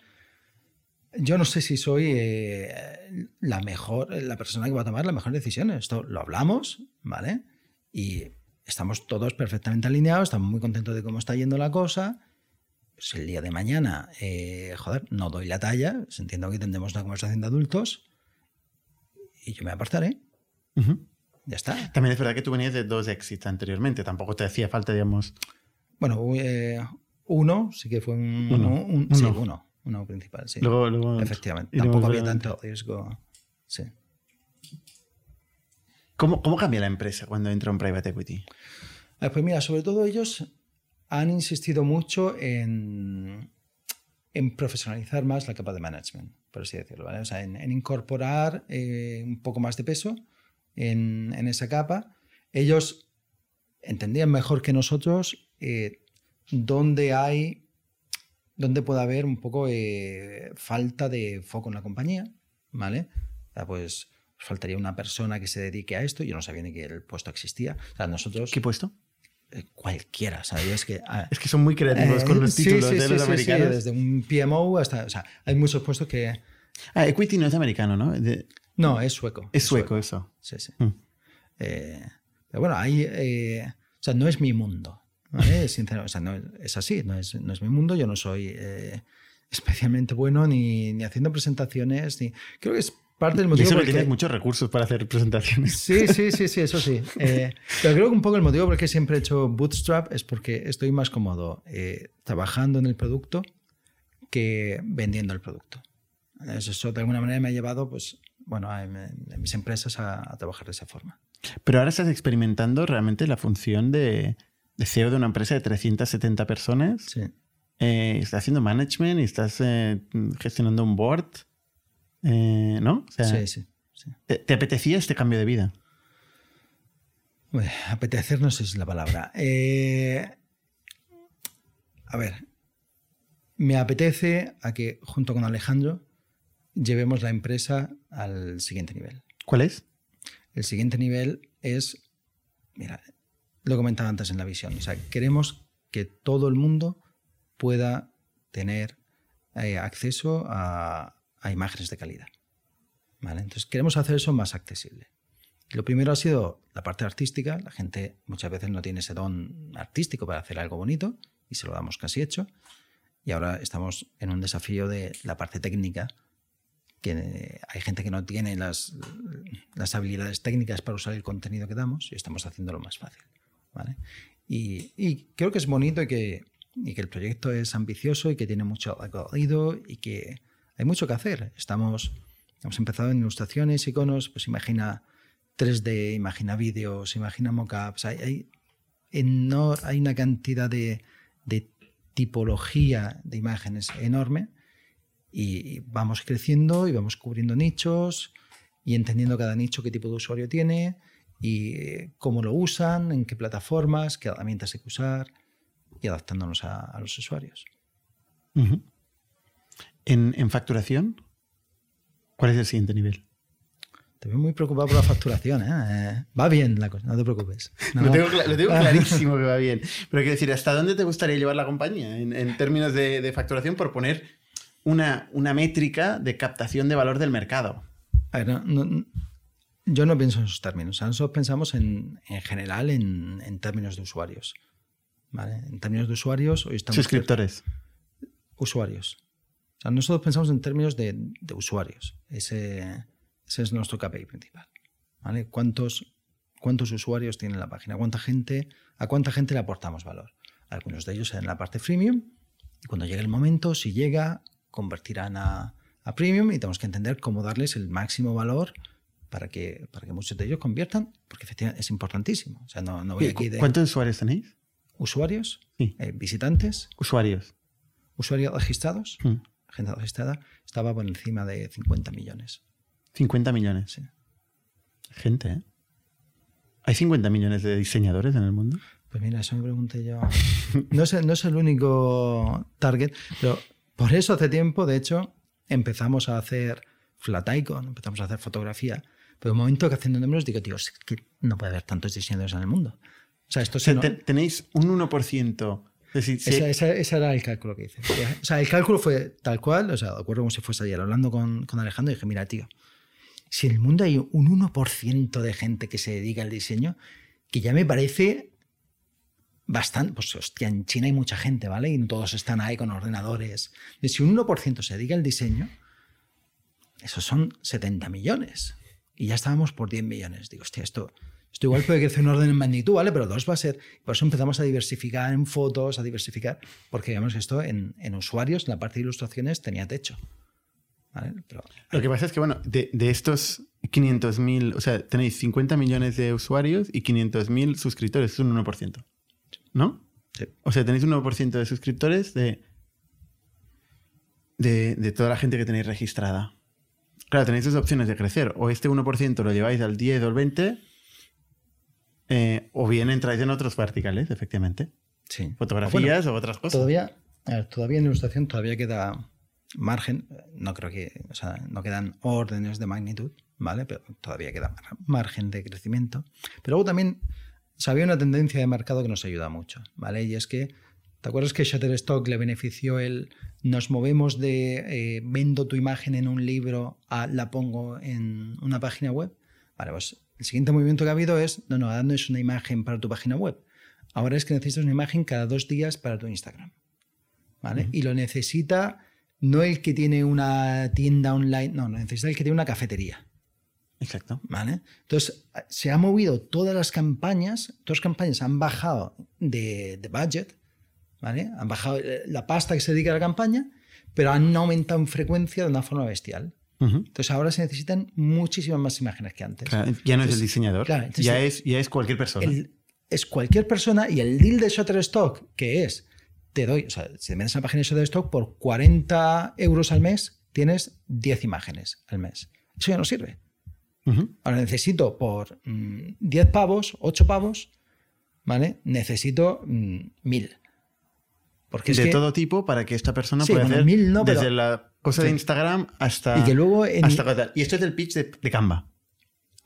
yo no sé si soy eh, la mejor, la persona que va a tomar las mejores decisiones. Esto lo hablamos, ¿vale? Y estamos todos perfectamente alineados, estamos muy contentos de cómo está yendo la cosa. Pues el día de mañana, eh, joder, no doy la talla, entiendo que tendremos una conversación de adultos y yo me apartaré. Ujú. Ya está. También es verdad que tú venías de dos exits anteriormente. Tampoco te hacía falta, digamos. Bueno, eh, uno sí que fue un, Uno. un- sí, Uno. uno, uno principal, sí. Luego, luego Efectivamente, tampoco había tanto riesgo. Sí. ¿Cómo, ¿Cómo cambia la empresa cuando entra un private equity? Ah, Pues mira, sobre todo ellos han insistido mucho en, profesionalizar más la capa de management, por así decirlo, ¿vale? O sea, en, incorporar eh, un poco más de peso en, en esa capa. Ellos entendían mejor que nosotros eh, dónde hay, dónde puede haber un poco eh, falta de foco en la compañía, ¿vale? O sea, pues faltaría una persona que se dedique a esto. Yo no sabía ni que el puesto existía. O sea, nosotros ¿Qué puesto? eh, cualquiera, ¿sabes? Que, ah, Es que son muy creativos con eh, los sí, títulos sí, de sí, los sí, americanos. desde un PMO hasta. O sea, hay muchos puestos que. Ah, equity no es americano, ¿no? De- No, es sueco. es sueco, eso. Sí, sí. Mm. Eh, pero bueno, ahí. eh, o sea, no es mi mundo. ¿vale? Sinceramente, o sea, no, es así, no es, no es mi mundo. Yo no soy eh, especialmente bueno ni, ni haciendo presentaciones. Ni, creo que es parte del Y motivo eso que por el que- tienes muchos recursos para hacer presentaciones. Sí, sí, sí, sí, eso sí. Eh, pero creo que un poco el motivo por el que siempre he hecho Bootstrap es porque estoy más cómodo eh, trabajando en el producto que vendiendo el producto. Eso, eso de alguna manera me ha llevado, pues, bueno, a, en mis empresas a, a trabajar de esa forma. Pero ahora estás experimentando realmente la función de, de CEO de una empresa de 370 personas. Sí. Eh, estás haciendo management y estás eh, gestionando un board. Eh, ¿No? O sea, sí, sí, sí. ¿te, te apetecía este cambio de vida? Bueno, apetecer no sé si es la palabra. Eh, a ver, me apetece a que junto con Alejandro llevemos la empresa al siguiente nivel. ¿Cuál es? El siguiente nivel es, mira, lo comentaba antes en la visión, o sea, queremos que todo el mundo pueda tener eh, acceso a, a imágenes de calidad. Entonces queremos hacer eso más accesible. Lo primero ha sido la parte artística. La gente muchas veces no tiene ese don artístico para hacer algo bonito y se lo damos casi hecho. Y ahora estamos en un desafío de la parte técnica, que hay gente que no tiene las, habilidades técnicas para usar el contenido que damos y estamos haciéndolo más fácil. Y, creo que es bonito y que, y que el proyecto es ambicioso y que tiene mucho recorrido y que hay mucho que hacer. Estamos, hemos empezado en ilustraciones, iconos, pues imagina 3D, imagina vídeos, imagina mockups. Hay, hay, hay una cantidad de, de tipología de imágenes enorme y vamos creciendo y vamos cubriendo nichos y entendiendo cada nicho qué tipo de usuario tiene y eh, cómo lo usan, en qué plataformas, qué herramientas hay que usar y adaptándonos a, a los usuarios. ¿En, en facturación? ¿Cuál es el siguiente nivel? Te veo muy preocupado por la facturación. ¿eh? Eh, va bien la cosa, no te preocupes. No. Lo, tengo, cla- lo tengo clarísimo que va bien. Pero quiero decir, ¿hasta dónde te gustaría llevar la compañía en, en términos de, de facturación por poner una, una métrica de captación de valor del mercado? A ver, no- no- yo no pienso en esos términos. Nosotros pensamos en, en general en, en términos de usuarios. ¿vale? En términos de usuarios, hoy estamos... Suscriptores. Usuarios. O sea, nosotros pensamos en términos de, de usuarios. Ese, ese es nuestro KPI principal. ¿vale? ¿Cuántos, ¿Cuántos usuarios tiene la página? ¿Cuánta gente, ¿A cuánta gente le aportamos valor? Algunos de ellos en la parte freemium. Y cuando llegue el momento, si llega, convertirán a, a premium y tenemos que entender cómo darles el máximo valor para que, para que muchos de ellos conviertan, porque efectivamente es importantísimo. O sea, no, no voy ¿Y aquí de ¿Cuántos usuarios tenéis? usuarios, Sí. eh, visitantes, Usuarios. usuarios registrados, Mm. Gente registrada, estaba por encima de 50 millones. 50 millones. Sí. Gente, ¿eh? ¿Hay 50 millones de diseñadores en el mundo? Pues mira, eso me pregunté yo. No es, no es el único target, pero por eso hace tiempo, de hecho, empezamos a hacer flat icon, empezamos a hacer fotografía, Pero un momento que haciendo números digo, tío, es que no puede haber tantos diseñadores en el mundo. O sea, esto O sea, no- te- tenéis un 1%. Esa- ese era el cálculo que hice. O sea, el cálculo fue tal cual, o sea, de acuerdo como si fuese ayer, hablando con, con Alejandro, dije, mira, tío, si en el mundo hay un 1% de gente que se dedica al diseño, que ya me parece bastante, pues hostia, en China hay mucha gente, ¿vale? Y todos están ahí con ordenadores. Y si un 1% se dedica al diseño, esos son 70 millones. Y ya estábamos por 10 millones. Digo, hostia, esto, esto igual puede crecer un orden en magnitud, ¿vale? Pero dos va a ser. Por eso empezamos a diversificar en fotos, a diversificar, porque veíamos que esto en, en usuarios, en la parte de ilustraciones, tenía techo. ¿Vale? Pero, Lo que pasa es que, bueno, de, de estos 500.000, o sea, tenéis 50 millones de usuarios y 500.000 suscriptores, es un 1%. ¿No? Sí. O sea, tenéis un 1% de suscriptores de, de, de toda la gente que tenéis registrada. Claro, tenéis dos opciones de crecer. O este 1% lo lleváis al 10 o al 20, eh, o bien entráis en otros verticales, efectivamente. sí. Fotografías o otras cosas. Todavía, a ver, todavía en ilustración todavía queda margen, no creo que, o sea, no quedan órdenes de magnitud, ¿vale? Pero todavía queda mar- margen de crecimiento. Pero luego también o sea, había una tendencia de mercado que nos ayuda mucho, ¿vale? Y es que, ¿te acuerdas que Shutterstock le benefició el nos movemos de eh, vendo tu imagen en un libro a la pongo en una página web? Vale, pues el siguiente movimiento que ha habido es, no, no, ahora no es una imagen para tu página web. Ahora es que necesitas una imagen cada dos días para tu Instagram. ¿Vale? Y lo necesita no el que tiene una tienda online, no, no, necesita el que tiene una cafetería. Exacto. ¿Vale? Entonces, se han movido todas las campañas, todas las campañas han bajado de, de budget, ¿vale? Han bajado eh, la pasta que se dedica a la campaña, pero han aumentado en frecuencia de una forma bestial. Entonces, ahora se necesitan muchísimas más imágenes que antes. Claro, ya no es el diseñador, claro, entonces ya, es, ya es cualquier persona. el- es cualquier persona y el deal de Shutterstock, que es, te doy, o sea, si te metes en la página de Shutterstock, por 40 euros al mes tienes 10 imágenes al mes. Eso ya no sirve. Ahora necesito por mm, 10 pavos, 8 pavos, ¿vale? Necesito mm, 1000. Porque es de que, todo tipo para que esta persona Sí, pueda bueno, hacer mil no, pero- desde la cosa de. Instagram hasta Y que luego en- hasta tal. y esto es el pitch de, de Canva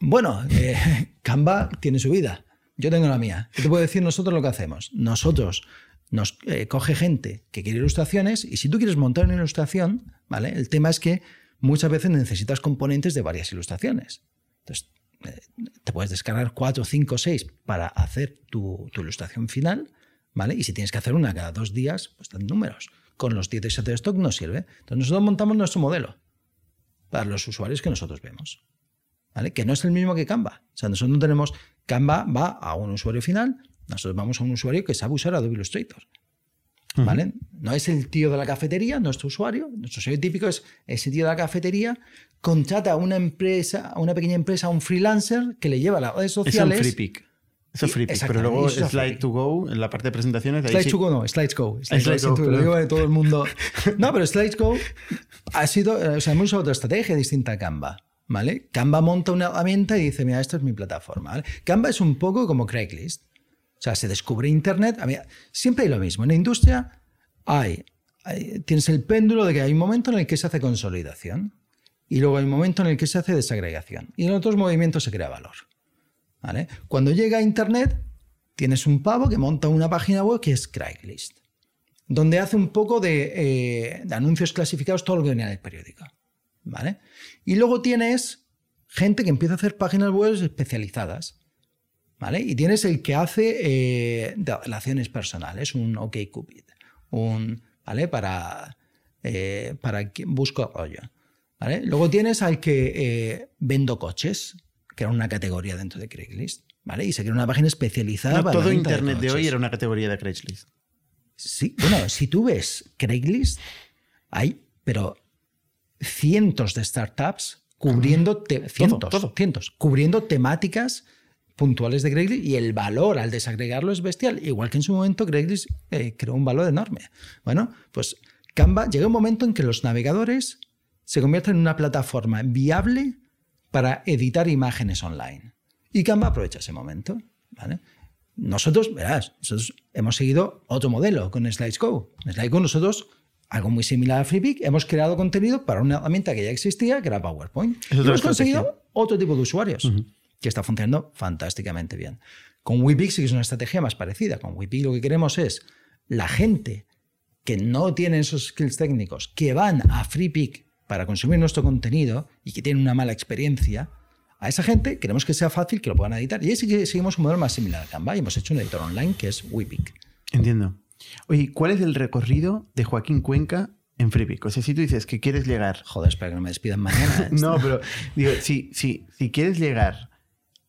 Bueno, eh, Canva tiene su vida. Yo tengo la mía. ¿Qué te puedo decir nosotros lo que hacemos? Nosotros nos eh, coge gente que quiere ilustraciones y si tú quieres montar una ilustración, ¿vale? El tema es que muchas veces necesitas componentes de varias ilustraciones. Entonces, eh, te puedes descargar cuatro, cinco, seis para hacer tu, tu ilustración final, ¿vale? Y si tienes que hacer una cada dos días, pues dan números. Con los 10 de Shutterstock no sirve. Entonces nosotros montamos nuestro modelo para los usuarios que nosotros vemos. ¿vale? Que no es el mismo que Canva. O sea, nosotros no tenemos. Canva va a un usuario final, nosotros vamos a un usuario que sabe usar Adobe Illustrator. ¿Vale? No es el tío de la cafetería, nuestro usuario. Nuestro usuario típico es ese tío de la cafetería, contrata a una empresa, a una pequeña empresa, a un freelancer que le lleva a las redes es un sociales. free pick eso es Y- free pick pero luego slide free to go en la parte de presentaciones ahí Slides sí- to go no, Slides Go. Slides Slides Go, lo digo de todo el mundo. No, pero Slides Go ha sido, o sea, hemos usado otra estrategia distinta a Canva. ¿Vale? Canva monta una herramienta y dice, mira, esta es mi plataforma. ¿vale? Canva es un poco como Craigslist. O sea, se descubre Internet. A mí, siempre hay lo mismo. En la industria hay, hay- tienes el péndulo de que hay un momento en el que se hace consolidación y luego hay un momento en el que se hace desagregación. Y en otros movimientos se crea valor. ¿Vale? Cuando llega a Internet, tienes un pavo que monta una página web que es Craigslist, donde hace un poco de, eh, anuncios clasificados todo lo que venía en el periódico. ¿Vale? Y luego tienes gente que empieza a hacer páginas web especializadas. ¿Vale? Y tienes el que hace eh, relaciones personales, un OkCupid, un, ¿vale? Para, eh, para quien busco rollo. ¿Vale? Luego tienes al que vendo coches, que era una categoría dentro de Craigslist. ¿Vale? Y se crea una página especializada No, para la todo internet de, hoy coches. era una categoría de Craigslist Sí, bueno, si tú ves Craigslist, hay, pero cientos de startups cubriendo, te- cientos, todo. cientos, cubriendo temáticas puntuales de Craigslist y el valor al desagregarlo es bestial, igual que en su momento Craigslist eh, creó un valor enorme. Bueno, pues Canva llega un momento en que los navegadores se convierten en una plataforma viable para editar imágenes online. Y Canva aprovecha ese momento. ¿vale? Nosotros, verás, nosotros hemos seguido otro modelo con SlideSgo. En nosotros, algo muy similar a FreePic, hemos creado contenido para una herramienta que ya existía, que era PowerPoint. Y hemos conseguido otro tipo de usuarios, que está funcionando fantásticamente bien. Con WePick sí que es una estrategia más parecida. Con WePick lo que queremos es la gente que no tiene esos skills técnicos, que van a FreePick para consumir nuestro contenido y que tienen una mala experiencia, a esa gente queremos que sea fácil que lo puedan editar. Y ahí sí que seguimos un modelo más similar a Canva y hemos hecho un editor online que es WePick. Entiendo. Oye, ¿cuál es el recorrido de Joaquín Cuenca en FreePick? O sea, si tú dices que quieres llegar... Joder, espera que no me despidan mañana. no, pero digo, si, si, si quieres llegar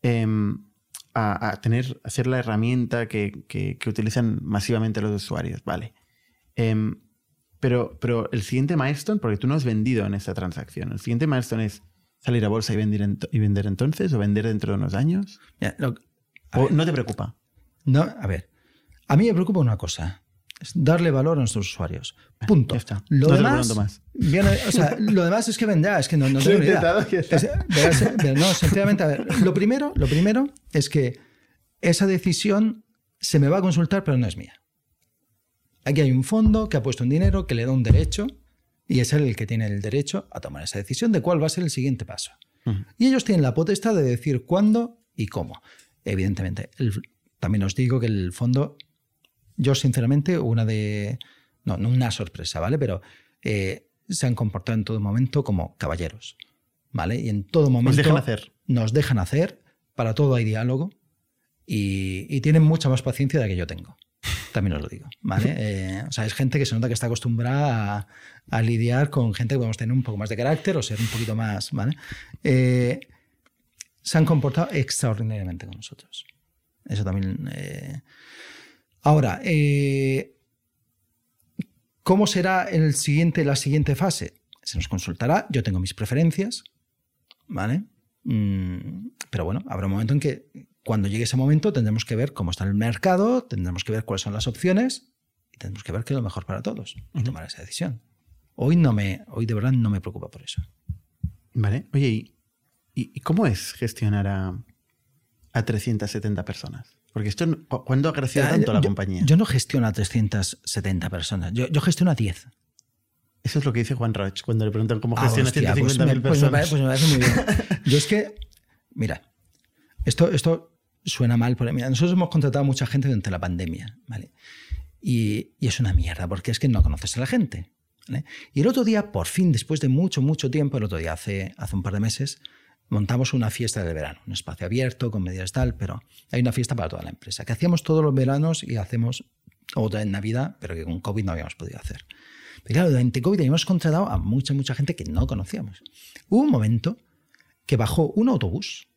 em, a, tener, a ser la herramienta que, que, utilizan masivamente los usuarios, vale. Em, pero, pero el siguiente milestone, porque tú no has vendido en esta transacción, el siguiente milestone es salir a bolsa y vender, y vender entonces o vender dentro de unos años. ¿O no te preocupa? No, a ver, a mí me preocupa una cosa darle valor a nuestros usuarios. Punto. Lo, demás, más. o sea, lo demás es que vendrá, es que no, no tengo ni idea. no, sencillamente, a ver, lo primero, lo primero es que esa decisión se me va a consultar, pero no es mía. Aquí hay un fondo que ha puesto un dinero, que le da un derecho, y es él el que tiene el derecho a tomar esa decisión de cuál va a ser el siguiente paso. Y ellos tienen la potestad de decir cuándo y cómo. Evidentemente, también os digo que el fondo yo, sinceramente, una de. No, no una sorpresa, ¿vale? Pero eh, se han comportado en todo momento como caballeros, ¿vale? Y en todo momento. Nos dejan hacer. Nos dejan hacer, para todo hay diálogo y, tienen mucha más paciencia de la que yo tengo. También os lo digo, ¿vale? Eh, o sea, es gente que se nota que está acostumbrada a, lidiar con gente que podemos tener un poco más de carácter o ser un poquito más, ¿vale? Eh, se han comportado extraordinariamente con nosotros. Eso también. Ahora, eh, ¿cómo será el siguiente, la siguiente fase? Se nos consultará, yo tengo mis preferencias, ¿vale? Mm, pero bueno, habrá un momento en que cuando llegue ese momento tendremos que ver cómo está el mercado, tendremos que ver cuáles son las opciones y tendremos que ver qué es lo mejor para todos y tomar esa decisión. Hoy, no me, hoy de verdad no me preocupa por eso. Vale. Oye, ¿y, cómo es gestionar a, a 370 personas? Porque esto, ¿cuándo ha crecido tanto la compañía? Yo no gestiono a 370 personas, yo, gestiono a 10. Eso es lo que dice Juan Roch cuando le preguntan cómo ah, gestiona 150.000 pues personas. Pues me, parece muy bien. Yo es que, mira, esto, esto suena mal. Pero mira, nosotros hemos contratado a mucha gente durante la pandemia, ¿vale? Y, es una mierda, porque es que no conoces a la gente. Y el otro día, por fin, después de mucho, mucho tiempo, el otro día, hace, hace un par de meses, montamos una fiesta de verano, un espacio abierto con medidas tal, pero hay una fiesta para toda la empresa, que hacíamos todos los veranos y hacemos otra en Navidad, pero que con COVID no habíamos podido hacer. Pero claro, durante COVID habíamos contratado a mucha, mucha gente que no conocíamos. Hubo un momento que bajó un autobús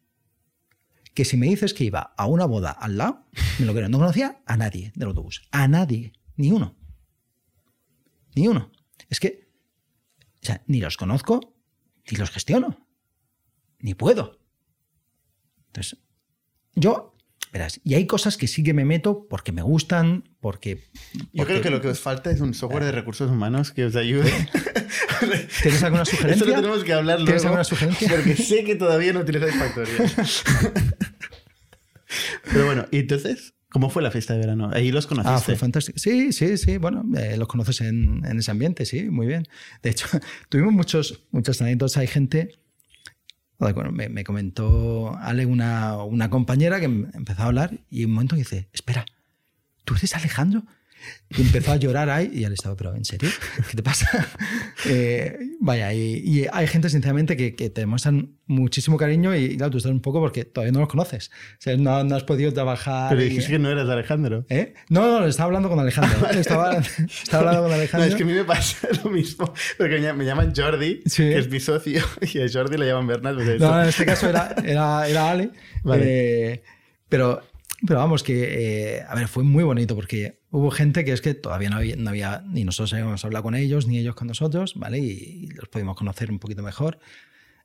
que si me dices que iba a una boda al lado, me lo creo. No conocía a nadie del autobús. A nadie. Ni uno. Ni uno. Es que, o sea, ni los conozco, ni los gestiono ni puedo. Entonces, yo, verás, y hay cosas que sí que me meto porque me gustan, porque... Yo creo que lo que os falta es un software de recursos humanos que os ayude. ¿Tienes alguna sugerencia? Esto lo tenemos que hablar ¿Tienes alguna sugerencia? Porque sé que todavía no utilizáis factorías. Pero bueno, ¿y entonces? ¿Cómo fue la fiesta de verano? Ahí los conociste. Ah, fue fantástico. Sí, sí, sí. Bueno, eh, los conoces en, en, ese ambiente, sí, muy bien. De hecho, tuvimos muchos, muchos anécdotas. Hay gente bueno, me, comentó Ale, una, una, compañera que empezó a hablar y un momento dice, espera, ¿tú eres Alejandro? Y empezó a llorar ahí y ya le estaba, pero ¿en serio? ¿Qué te pasa? Eh, vaya, y, hay gente, sinceramente, que, que, te demuestran muchísimo cariño y, claro, tú estás un poco porque todavía no los conoces. O sea, no, no has podido trabajar. Pero dijiste que no eras Alejandro. ¿Eh? No, no, estaba hablando con Alejandro. Estaba, estaba hablando con Alejandro. No, es que a mí me pasa lo mismo. Porque me llaman Jordi, que es mi socio, y a Jordi le llaman Bernal. Pues no, en este caso era, era, era Ale. Vale. Eh, pero pero vamos, que, eh, a ver, fue muy bonito porque hubo gente que es que todavía no había, no había ni nosotros habíamos hablado con ellos, ni ellos con nosotros, ¿vale? Y, los pudimos conocer un poquito mejor.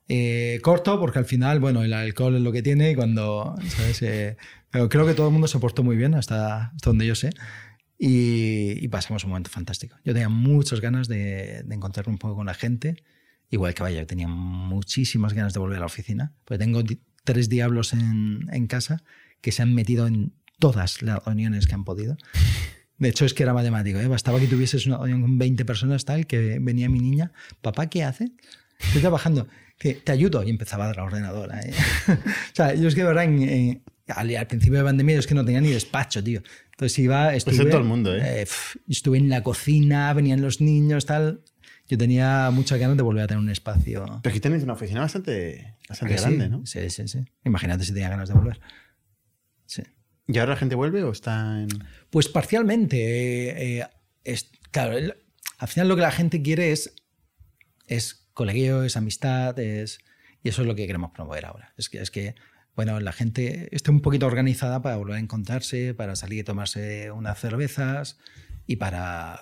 Eh, corto, porque al final, bueno, el alcohol es lo que tiene y cuando, ¿sabes? Eh, pero creo que todo el mundo se portó muy bien hasta, donde yo sé. Y, pasamos un momento fantástico. Yo tenía muchas ganas de, de encontrarme un poco con la gente. Igual que vaya, yo tenía muchísimas ganas de volver a la oficina, porque tengo tres diablos en, en casa que se han metido en todas las reuniones que han podido. De hecho, es que era matemático. ¿eh? Bastaba que tuvieses una reunión con 20 personas tal, que venía mi niña, papá, ¿qué hace? Estoy trabajando. te, te ayudo y empezaba a dar la ordenadora. ¿eh? o sea, yo es que de verdad en- en- al, al principio de pandemia es que no tenía ni despacho, tío. Entonces iba, estuve, en todo el mundo, ¿eh? pf, estuve en la cocina, venían los niños, tal. Yo tenía muchas ganas de volver a tener un espacio. Pero aquí tenéis una oficina bastante, bastante Que sí, grande, ¿no? Sí, sí, sí. Imagínate si tenía ganas de volver. Sí. ¿Y ahora la gente vuelve o está en...? Pues parcialmente. eh, eh, es, claro, el- al final lo que la gente quiere es, es colegueo, es amistad, es, y eso es lo que queremos promover ahora. Es que, es que bueno, la gente esté un poquito organizada para volver a encontrarse, para salir y tomarse unas cervezas y para,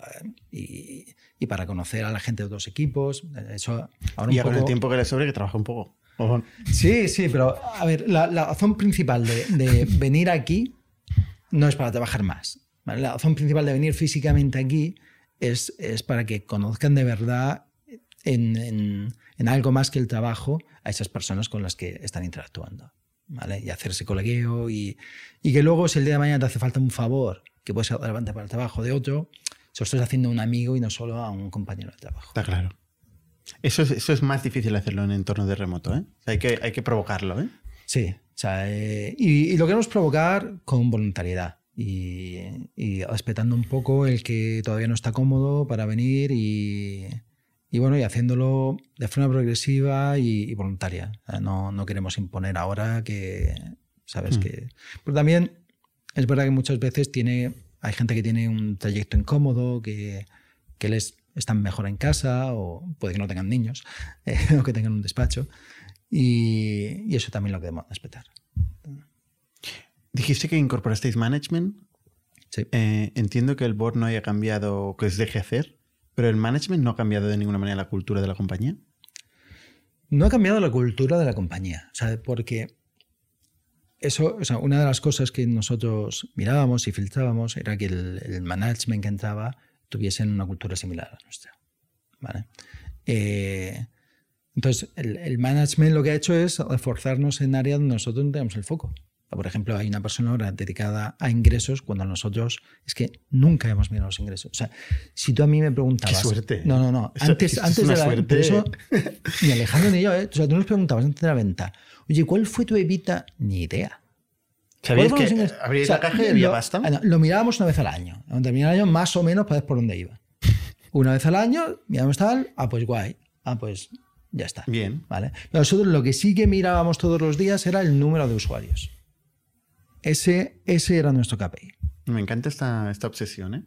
y, y para conocer a la gente de otros equipos. Eso ahora Y un con el poco- tiempo que le sobre que trabaja un poco. Sí, sí, pero a ver, la, la razón principal de, de venir aquí no es para trabajar más. ¿vale? La razón principal de venir físicamente aquí es, es para que conozcan de verdad en, en- en algo más que el trabajo a esas personas con las que están interactuando. ¿vale? Y hacerse colegueo y, y que luego si el día de mañana te hace falta un favor que puede ser relevante para el trabajo de otro, se lo estás haciendo a un amigo y no solo a un compañero de trabajo. Está claro. Eso es, eso es más difícil hacerlo en entornos de remoto, ¿eh? O sea, hay, que, hay que provocarlo, ¿eh? Sí, o sea, eh, y, y lo queremos provocar con voluntariedad y, y respetando un poco el que todavía no está cómodo para venir y, y bueno, y haciéndolo de forma progresiva y, y voluntaria. O sea, no, no queremos imponer ahora que, ¿sabes? Mm. Que, pero también es verdad que muchas veces tiene, hay gente que tiene un trayecto incómodo, que, que les están mejor en casa o puede que no tengan niños eh, o que tengan un despacho. Y, y eso también lo queremos respetar. Dijiste que incorporasteis management. Sí. Eh, entiendo que el board no haya cambiado que os deje hacer, pero el management no ha cambiado de ninguna manera la cultura de la compañía. No ha cambiado la cultura de la compañía, o sea, porque eso, o sea, una de las cosas que nosotros mirábamos y filtrábamos era que el, el management que entraba tuviese una cultura similar a la nuestra. ¿vale? Eh, entonces, el, el management lo que ha hecho es reforzarnos en áreas donde nosotros no tenemos el foco. Por ejemplo, hay una persona ahora dedicada a ingresos cuando nosotros es que nunca hemos mirado los ingresos. O sea, si tú a mí me preguntabas. Qué suerte. No, no, no. Eso- antes eso es antes una de la. suerte. eso- ni Alejandro ni yo, ¿eh? O sea, tú nos preguntabas antes de la venta, oye, ¿cuál fue tu evita? Ni idea. ¿Sabías ¿Cuáles que O sea, la caja y había lo- pasta? no, Lo mirábamos una vez al año. Cuando terminaba el año, más o menos, para ver por dónde iba. Una vez al año, miramos tal, ah, pues guay. Ah, pues ya está. Bien. ¿Vale? Nosotros lo que sí que mirábamos todos los días era el número de usuarios. Ese, ese era nuestro KPI. Me encanta esta, esta obsesión, ¿eh?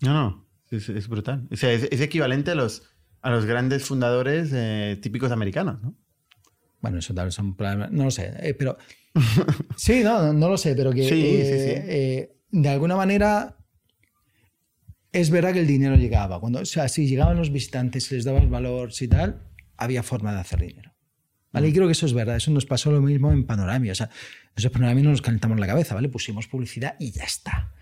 No, no, es, es brutal. O sea, es, es equivalente a los, a los grandes fundadores eh, típicos americanos, ¿no? Bueno, eso tal vez son problemas. No lo sé, eh, pero. sí, no, no lo sé, pero que. Sí, sí, eh, sí. eh, de alguna manera. Es verdad que el dinero llegaba. Cuando, o sea, si llegaban los visitantes, si les dabas valor, si tal, había forma de hacer dinero. ¿Vale? Mm. Y creo que eso es verdad. Eso nos pasó lo mismo en Panoramia. O sea, nosotros en Panoramia no nos calentamos la cabeza, ¿vale? Pusimos publicidad y ya está.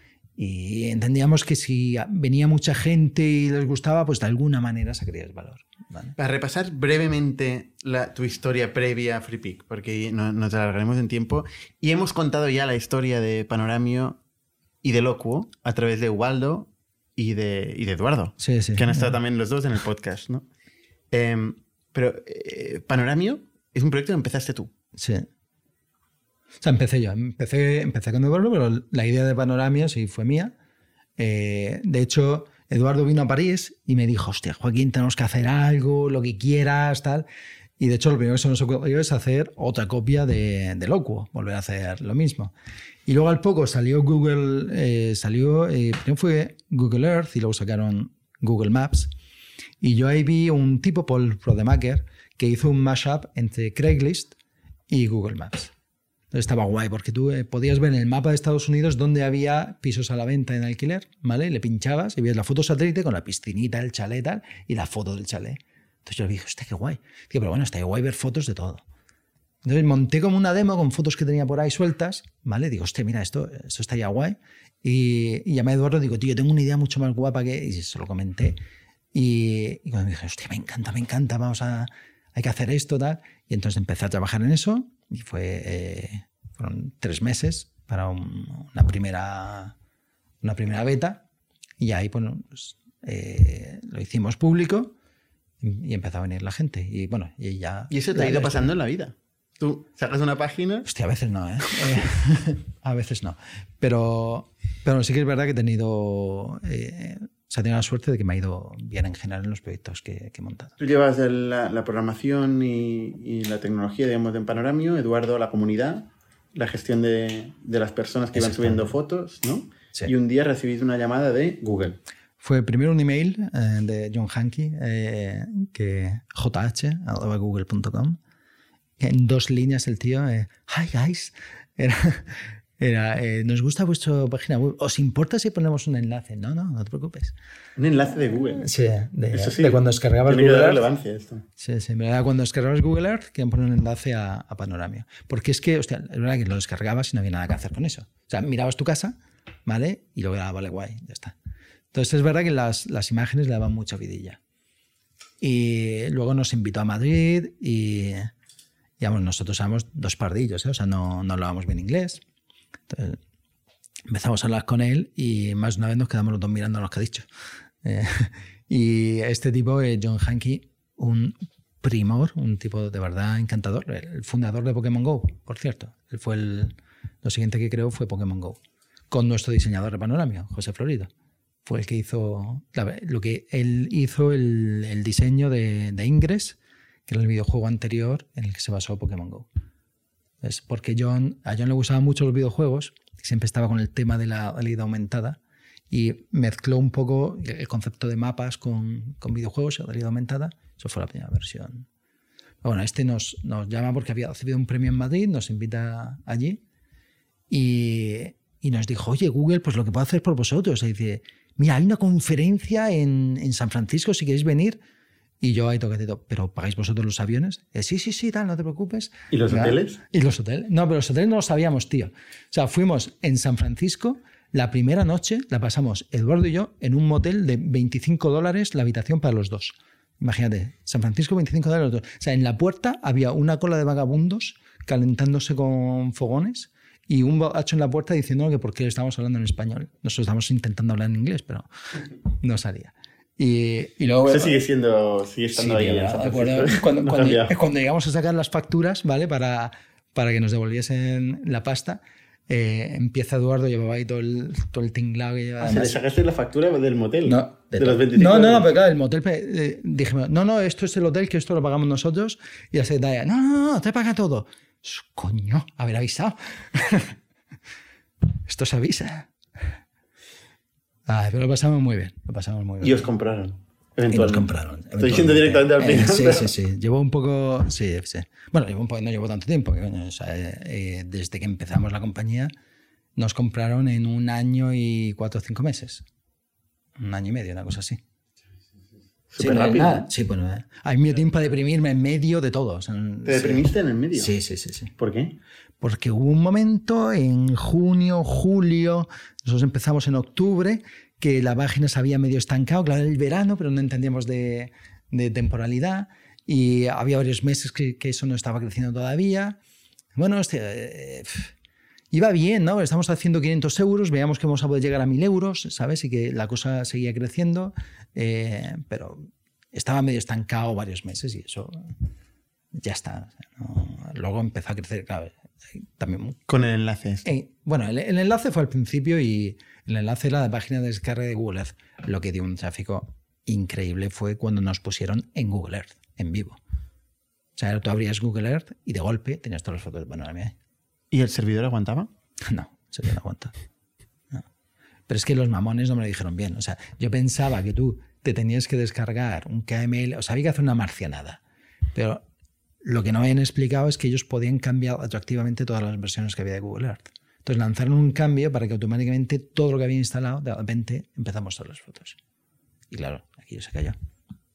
Y entendíamos que si venía mucha gente y les gustaba, pues de alguna manera sacarías valor. ¿vale? Para repasar brevemente la- tu historia previa a FreePick, porque no- nos alargaremos en tiempo, y hemos contado ya la historia de Panoramio y de Locuo a través de Waldo y de, y de Eduardo, Sí, sí. que han estado también los dos en el podcast, ¿no? Em, pero eh, Panoramio es un proyecto que empezaste tú. Sí. O sea, empecé yo. Empecé, empecé con Eduardo, pero la idea de Panoramia sí fue mía. Eh, de hecho, Eduardo vino a París y me dijo, hostia, Joaquín, tenemos que hacer algo, lo que quieras, tal. Y de hecho, lo primero que se nos ocurrió es hacer otra copia de, de Locuo, volver a hacer lo mismo. Y luego al poco salió Google, eh, salió, eh, primero fue Google Earth y luego sacaron Google Maps. Y yo ahí vi un tipo, Paul Rodemacher, que hizo un mashup entre Craigslist y Google Maps. Entonces estaba guay porque tú eh, podías ver en el mapa de Estados Unidos dónde había pisos a la venta en alquiler, ¿vale? Le pinchabas y veías la foto satélite con la piscinita, el chalet tal, y la foto del chalet. Entonces yo dije, hostia, qué guay. Digo, pero bueno, está guay ver fotos de todo. Entonces monté como una demo con fotos que tenía por ahí sueltas, ¿vale? Digo, hostia, mira, esto, esto está ya guay. Y, y llamé a Eduardo, digo, tío, tengo una idea mucho más guapa que... Y se lo comenté. Y, y cuando me dije, hostia, me encanta, me encanta, vamos a... Hay que hacer esto, tal. Y entonces empecé a trabajar en eso y fue... eh, fueron tres meses para un- una, primera, una primera beta. Y ahí, bueno, pues, eh, lo hicimos público. y empezó a venir la gente. Y bueno, y ya... ¿Y eso te ha ido pasando en la vida? Tú sacas una página... Hostia, a veces no, ¿eh? a veces no. Pero, pero sí que es verdad que he tenido... Eh, se ha tenido la suerte de que me ha ido bien en general en los proyectos que, que he montado. Tú llevas la, la, programación y, y, la tecnología, digamos, en Panoramio, Eduardo, la comunidad, la gestión de, de las personas que iban subiendo fotos, ¿no? Sí. Y un día recibiste una llamada de Google. Fue primero un email eh, de John Hankey, eh, que jh.google.com. En dos líneas el tío, eh, hi guys, era, era eh, nos gusta vuestra página web. ¿Os importa si ponemos un enlace? No, no, no te preocupes. Un enlace de Google. Sí, de, Eso sí, de cuando descargabas Google Earth. relevancia esto. Sí, sí, me cuando descargabas Google Earth que poner un enlace a, a Panoramio. Porque es que, hostia, es verdad que lo descargabas y no había nada que hacer con eso. O sea, mirabas tu casa, ¿vale? Y luego era, vale, guay, ya está. Entonces es verdad que las, las imágenes le daban mucha vidilla. Y luego nos invitó a Madrid y, digamos, nosotros éramos dos pardillos, ¿eh? o sea, no, no hablábamos bien inglés. Entonces, empezamos a hablar con él y más una vez nos quedamos los dos mirando lo que ha dicho. Eh, y este tipo, eh, John Hankey, un primor, un tipo de verdad encantador, el fundador de Pokémon Go, por cierto. Él fue el, lo siguiente que creó fue Pokémon Go, con nuestro diseñador de panoramio, José Florido fue el que hizo lo que él hizo el, el diseño de, de, Ingress, que era el videojuego anterior en el que se basó Pokémon Go. Es porque John, a John le gustaban mucho los videojuegos, siempre estaba con el tema de la realidad aumentada y mezcló un poco el concepto de mapas con, con videojuegos realidad aumentada. Eso fue la primera versión. Bueno, este nos, nos llama porque había recibido un premio en Madrid, nos invita allí y, y nos dijo, oye, Google, pues lo que puedo hacer por vosotros. Y dice, mira, hay una conferencia en, en, San Francisco, si queréis venir. Y yo ahí toqué, pero ¿pagáis vosotros los aviones? Eh, sí, sí, sí, tal, no te preocupes. ¿Y los ¿verdad? hoteles? Y los hoteles. No, pero los hoteles no los sabíamos, tío. O sea, fuimos en San Francisco, la primera noche la pasamos Eduardo y yo en un motel de 25 dólares la habitación para los dos. Imagínate, San Francisco, 25 dólares los dos. O sea, en la puerta había una cola de vagabundos calentándose con fogones y un borracho en la puerta diciendo que por qué estamos hablando en español. Nosotros estamos intentando hablar en inglés, pero no salía. Y, y luego, Eso sigue siendo, sigue estando sí, ahí. Tío, cuando, cuando, no cuando, cuando, llegamos a sacar las facturas, ¿vale? Para, para que nos devolviesen la pasta, eh, empieza Eduardo, llevaba ahí todo el, todo el tinglado que llevaba. Ah, ¿Le sacaste la factura del motel? No, de, de los 25 No, no, no, pero claro, el motel, eh, dijimos, no, no, esto es el hotel, que esto lo pagamos nosotros. Y la secretaria, no, no, no, te paga todo. Coño, haber avisado. Esto se avisa. Ay, pero lo pasamos muy bien. Lo pasamos muy bien. Y os compraron. Y nos compraron. Estoy diciendo directamente al final. Eh, sí, sí, sí. Llevó un poco. Sí, sí. Bueno, llevó un poco, no llevó tanto tiempo. O sea, eh, desde que empezamos la compañía, nos compraron en un año y cuatro o cinco meses. Un año y medio, una cosa así. Súper sí, rápido. Sí, bueno, eh. hay mi tiempo para deprimirme en medio de todo. O sea, ¿Te deprimiste sí. en el medio? Sí, sí, sí, sí. ¿Por qué? Porque hubo un momento en junio, julio, nosotros empezamos en octubre, que la página se había medio estancado, claro, el verano, pero no entendíamos de, de temporalidad. Y había varios meses que, que, eso no estaba creciendo todavía. Bueno, este, eh, iba bien, ¿no? Estamos haciendo 500 euros, veíamos que vamos a poder llegar a 1000 euros, ¿sabes? Y que la cosa seguía creciendo, eh, pero estaba medio estancado varios meses y eso ya está. ¿no? Luego empezó a crecer, claro. También, Con el enlace. Este. Eh, bueno, el, el, enlace fue al principio y el enlace era la página de descarga de Google Earth. Lo que dio un tráfico increíble fue cuando nos pusieron en Google Earth, en vivo. O sea, tú abrías Google Earth y de golpe tenías todas las fotos de panorama. ¿Y el servidor aguantaba? No, el servidor no aguanta. No. Pero es que los mamones no me lo dijeron bien. O sea, yo pensaba que tú te tenías que descargar un KML, o sea, había que hacer una marcianada. Pero lo que no habían explicado es que ellos podían cambiar atractivamente todas las versiones que había de Google Earth. Entonces lanzaron un cambio para que automáticamente todo lo que había instalado, de repente empezamos todas las fotos. Y claro, aquello se cayó.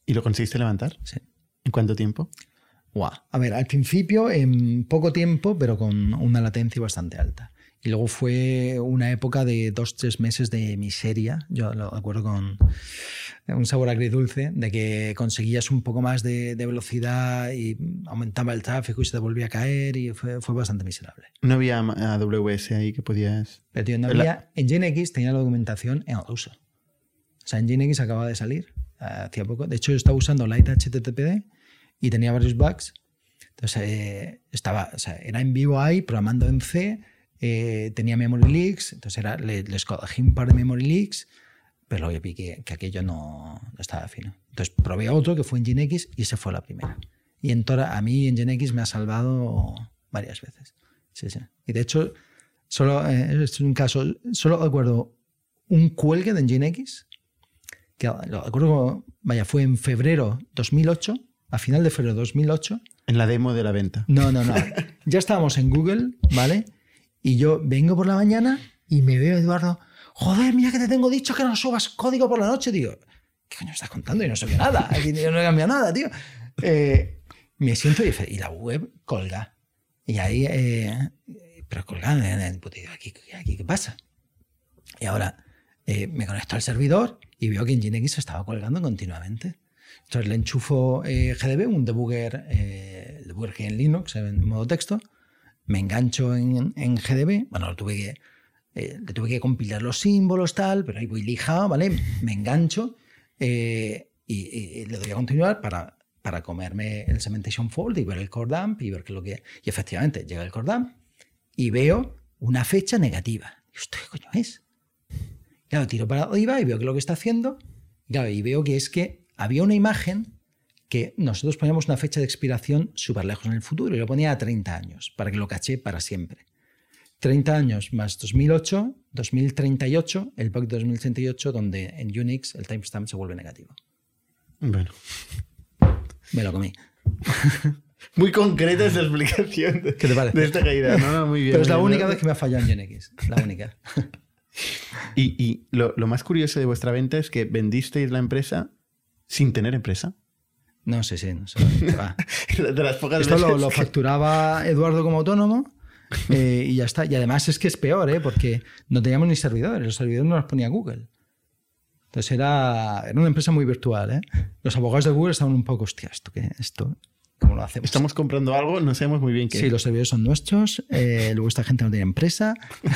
¿Y lo conseguiste levantar? Sí. ¿En cuánto tiempo? Wow. A ver, al principio en poco tiempo, pero con una latencia bastante alta. Y luego fue una época de dos, tres meses de miseria. Yo lo acuerdo con un sabor agridulce, de que conseguías un poco más de, de velocidad y aumentaba el tráfico y se te volvía a caer y fue, fue bastante miserable. ¿No había AWS ahí que podías...? Pero tío, no había... En GNX tenía la documentación en ruso. O sea, en GNX acaba de salir hacía poco. De hecho, yo estaba usando Light HTTPD y tenía varios bugs. Entonces, eh, estaba, o sea, era en vivo ahí, programando en C, eh, tenía memory leaks, entonces era, le, les cogí un par de memory leaks, pero luego vi que, que aquello no, no estaba fino. Entonces probé otro que fue en GeneX y esa fue la primera. Y en Tora, a mí en GeneX me ha salvado varias veces. Sí, sí. Y de hecho, solo, eh, es un caso, solo recuerdo un cuelgue de Nginx, que lo recuerdo, vaya, fue en febrero 2008, a final de febrero 2008. En la demo de la venta. No, no, no. ya estábamos en Google, ¿vale? Y yo vengo por la mañana y me veo a Eduardo, joder, mira que te tengo dicho que no subas código por la noche, tío. ¿Qué coño estás contando? Y no sabía nada, aquí no he cambiado nada, tío. Eh, me siento y, y la web colga. Y ahí, eh, pero colgando en el puto, aquí, aquí, ¿qué pasa? Y ahora eh, me conecto al servidor y veo que Nginx estaba colgando continuamente. Entonces le enchufo eh, GDB, un debugger, eh, debugger en Linux, en modo texto, me engancho en, en GDB, bueno, lo tuve que, eh, le tuve que compilar los símbolos, tal, pero ahí voy lijado, ¿vale? Me engancho eh, y, y le doy a continuar para, para comerme el cementation fault y ver el core dump y ver qué es lo que... Y efectivamente, llega el core dump y veo una fecha negativa. ¿esto qué coño es? Claro, tiro para arriba y veo que lo que está haciendo, claro, y veo que es que había una imagen que nosotros poníamos una fecha de expiración súper lejos en el futuro y lo ponía a 30 años para que lo caché para siempre. 30 años más 2008, 2038, el bug de 2038, donde en Unix el timestamp se vuelve negativo. Bueno. Me lo comí. Muy concreta esa explicación de, ¿Qué te parece? de esta caída. No, no, muy bien. Pero es la bien. única vez que me ha fallado en Unix. La única. Y, y lo, lo más curioso de vuestra venta es que vendisteis la empresa sin tener empresa. No sé, sí, no sé. De las pocas Esto lo, veces lo que- facturaba Eduardo como autónomo eh, y ya está. Y además es que es peor, ¿eh? porque no teníamos ni servidores. Los servidores no los ponía Google. Entonces era, era una empresa muy virtual. ¿eh? Los abogados de Google estaban un poco, hostia, ¿esto qué? ¿Esto? ¿Cómo lo hacemos? Estamos comprando algo, no sabemos muy bien qué. Sí, los servidores son nuestros. eh, luego esta gente no tiene empresa.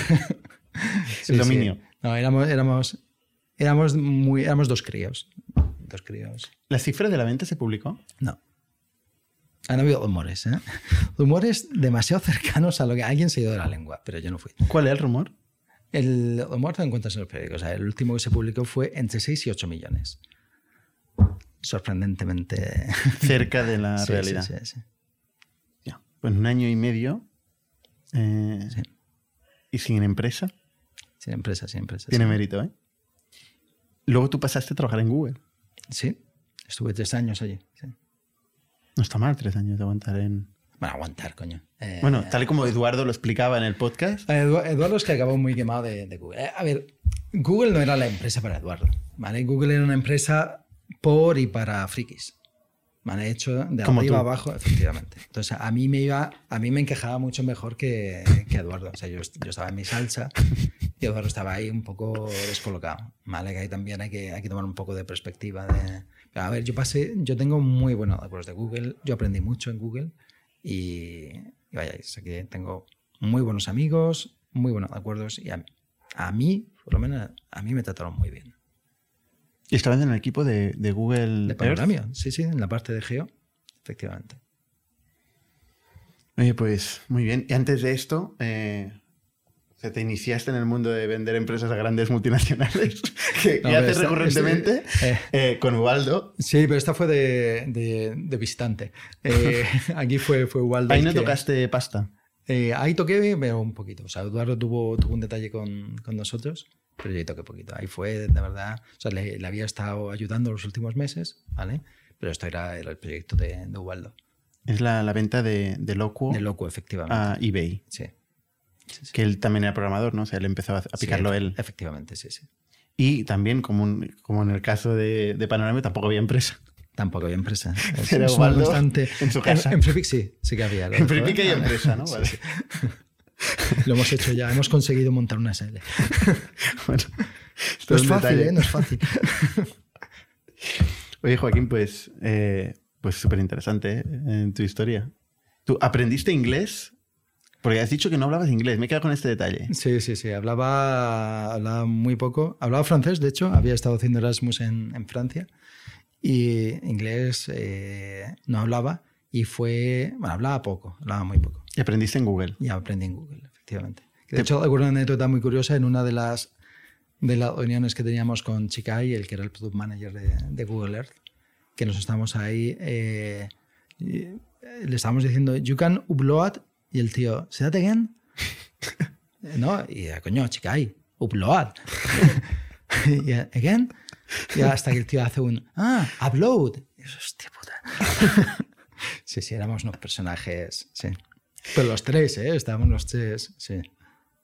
Sí, El sí. dominio. No, éramos, éramos, éramos, muy, éramos dos críos. Dos críos. ¿La cifra de la venta se publicó? No. Han habido rumores, ¿eh? Rumores demasiado cercanos a lo que alguien se ido de la lengua, pero yo no fui. ¿Cuál es el rumor? El rumor te encuentras en los periódicos. O sea, el último que se publicó fue entre 6 y 8 millones. Sorprendentemente. Cerca de la Sí, realidad. sí, sí, sí. Ya. Pues un año y medio. eh, Sí. Y sin empresa. Sin empresa, sin empresa. Tiene mérito, ¿eh? Luego tú pasaste a trabajar en Google. Sí, estuve tres años allí. No está mal tres años de aguantar en... Bueno, aguantar, coño. Eh, Bueno, tal y como Eduardo lo explicaba en el podcast. Edu- Eduardo es que acabó muy quemado de, de Google. Eh, A ver, Google no era la empresa para Eduardo. ¿vale? Google era una empresa por y para frikis. ¿vale? Hecho de Como arriba tú. abajo, efectivamente. Entonces, a mí me iba, a mí me encajaba mucho mejor que, que Eduardo. O sea, yo, yo estaba en mi salsa y Eduardo estaba ahí un poco descolocado. ¿vale? Que ahí también hay que, hay que tomar un poco de perspectiva. De, a ver, yo pasé, yo tengo muy buenos acuerdos de Google. Yo aprendí mucho en Google y, y vaya, es que tengo muy buenos amigos, muy buenos acuerdos y a, a mí, por lo menos, a mí me trataron muy bien. Y estabas en el equipo de, de Google De panoramia, sí, sí, en la parte de geo, efectivamente. Oye, pues muy bien. Y antes de esto, eh, sea, te iniciaste en el mundo de vender empresas a grandes multinacionales, que, No, que haces esta- recurrentemente, este- eh. eh, con Ubaldo. Sí, pero esta fue de, de- de visitante. Eh, aquí fue, fue Ubaldo. Ahí no que- tocaste pasta. Eh, ahí toqué, pero un poquito. O sea, Eduardo tuvo, tuvo un detalle con, con nosotros, pero yo ahí toqué poquito. Ahí fue, de verdad, o sea, le, le había estado ayudando los últimos meses, ¿vale? Pero esto era, era el proyecto de, de Ubaldo, Es la, la venta de, de Locuo de Loco, efectivamente. a eBay. sí. Sí, sí. Que él también era programador, ¿no? O sea, él empezó a, picarlo Sí, él. Efectivamente, sí, sí. Y también, como, un- como en el caso de, de Panorama, tampoco había empresa. Tampoco había empresa. Es, Era es Ubaldo constante. en su casa. En, en Freepik sí, sí que había. En Freepik hay empresa, ¿no? Vale. Lo hemos hecho ya, hemos conseguido montar una SL. Bueno, No es fácil, detalle. ¿eh? No es fácil. Oye, Joaquín, pues eh, pues súper interesante ¿eh? en tu historia. ¿Tú aprendiste inglés? Porque has dicho que no hablabas inglés. Me he quedado con este detalle. Sí, sí, sí. Hablaba, hablaba muy poco. Hablaba francés, de hecho. Había estado haciendo Erasmus en, en Francia. y inglés eh, no hablaba y fue, bueno, hablaba poco, hablaba muy poco. Y aprendiste en Google. Y aprendí en Google, efectivamente. De hecho, recuerdo una anécdota muy curiosa en una de las, de las reuniones que teníamos con Chikai, el que era el product manager de, de Google Earth, que nos estábamos ahí, eh, eh, le estábamos diciendo, you can upload, y el tío, say that again. ¿No? Y coño, Chikai, upload. y again. Y hasta que el tío hace un, ah, upload. Y eso, hostia puta. sí, sí, éramos unos personajes, sí. Pero los tres, ¿eh? Estábamos los tres, sí.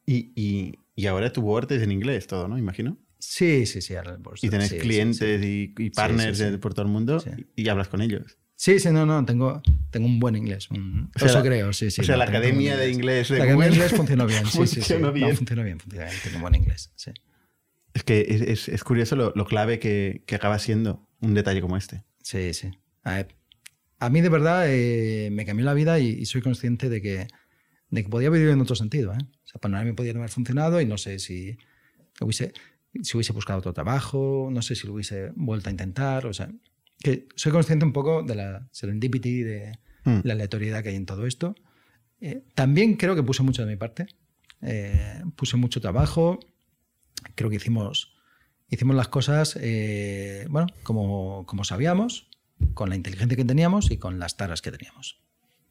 Y, y, y ahora tu Word es en inglés todo, ¿no? Imagino. Sí, sí, sí. Ahora el Y tenés sí, sí, clientes sí. Y, y partners sí, sí. de- por todo el mundo Sí. y hablas con ellos. Sí, sí, no, no, tengo, tengo un buen inglés. un- O sea, eso creo, sí, sí. o sea, no, la academia de inglés de La academia de inglés funcionó bien, sí, sí, sí. bien. No, funcionó bien, funcionó bien. Tengo un buen inglés, sí. Es que es, es- es curioso lo, lo clave que, que acaba siendo un detalle como este. Sí, sí. A, a mí de verdad eh, me cambió la vida y, y soy consciente de que, de que podía vivir en otro sentido. ¿eh? O sea, para mí me podía no haber funcionado y no sé si hubiese, si hubiese buscado otro trabajo, no sé si lo hubiese vuelto a intentar. O sea, que soy consciente un poco de la serendipity, de Hmm. la aleatoriedad que hay en todo esto. Eh, también creo que puse mucho de mi parte. Eh, puse mucho trabajo. Creo que hicimos, hicimos las cosas eh, bueno, como, como sabíamos, con la inteligencia que teníamos y con las taras que teníamos.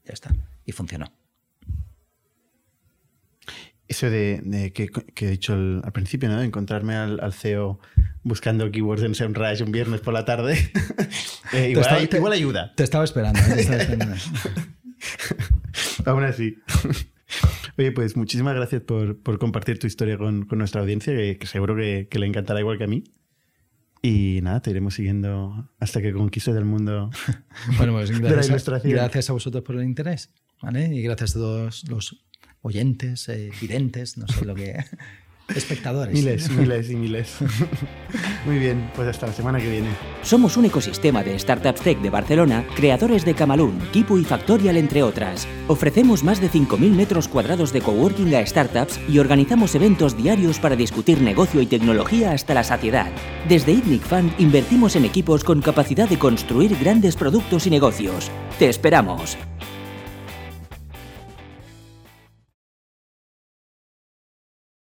Ya está. Y funcionó. Eso de, de que, que he dicho al, al principio, ¿no? Encontrarme al, al CEO buscando keywords en SEMrush un viernes por la tarde. Eh, igual, estaba- te- igual ayuda. Te estaba esperando. ¿eh? Te estaba esperando. Aún así. Oye, pues muchísimas gracias por, por compartir tu historia con, con nuestra audiencia, que, que seguro que, que le encantará igual que a mí. Y nada, te iremos siguiendo hasta que conquistes el mundo. Bueno, pues De la gracias, ilustración. gracias a vosotros por el interés. ¿vale? Y gracias a todos los oyentes, eh, videntes, no sé lo que. espectadores. Miles, miles y miles. Muy bien, pues hasta la semana que viene. Somos un ecosistema de startups tech de Barcelona, creadores de Camalún, Kipu y Factorial, entre otras. Ofrecemos más de 5.000 metros cuadrados de coworking a startups y organizamos eventos diarios para discutir negocio y tecnología hasta la saciedad. Desde ITNIC Fund invertimos en equipos con capacidad de construir grandes productos y negocios. ¡Te esperamos!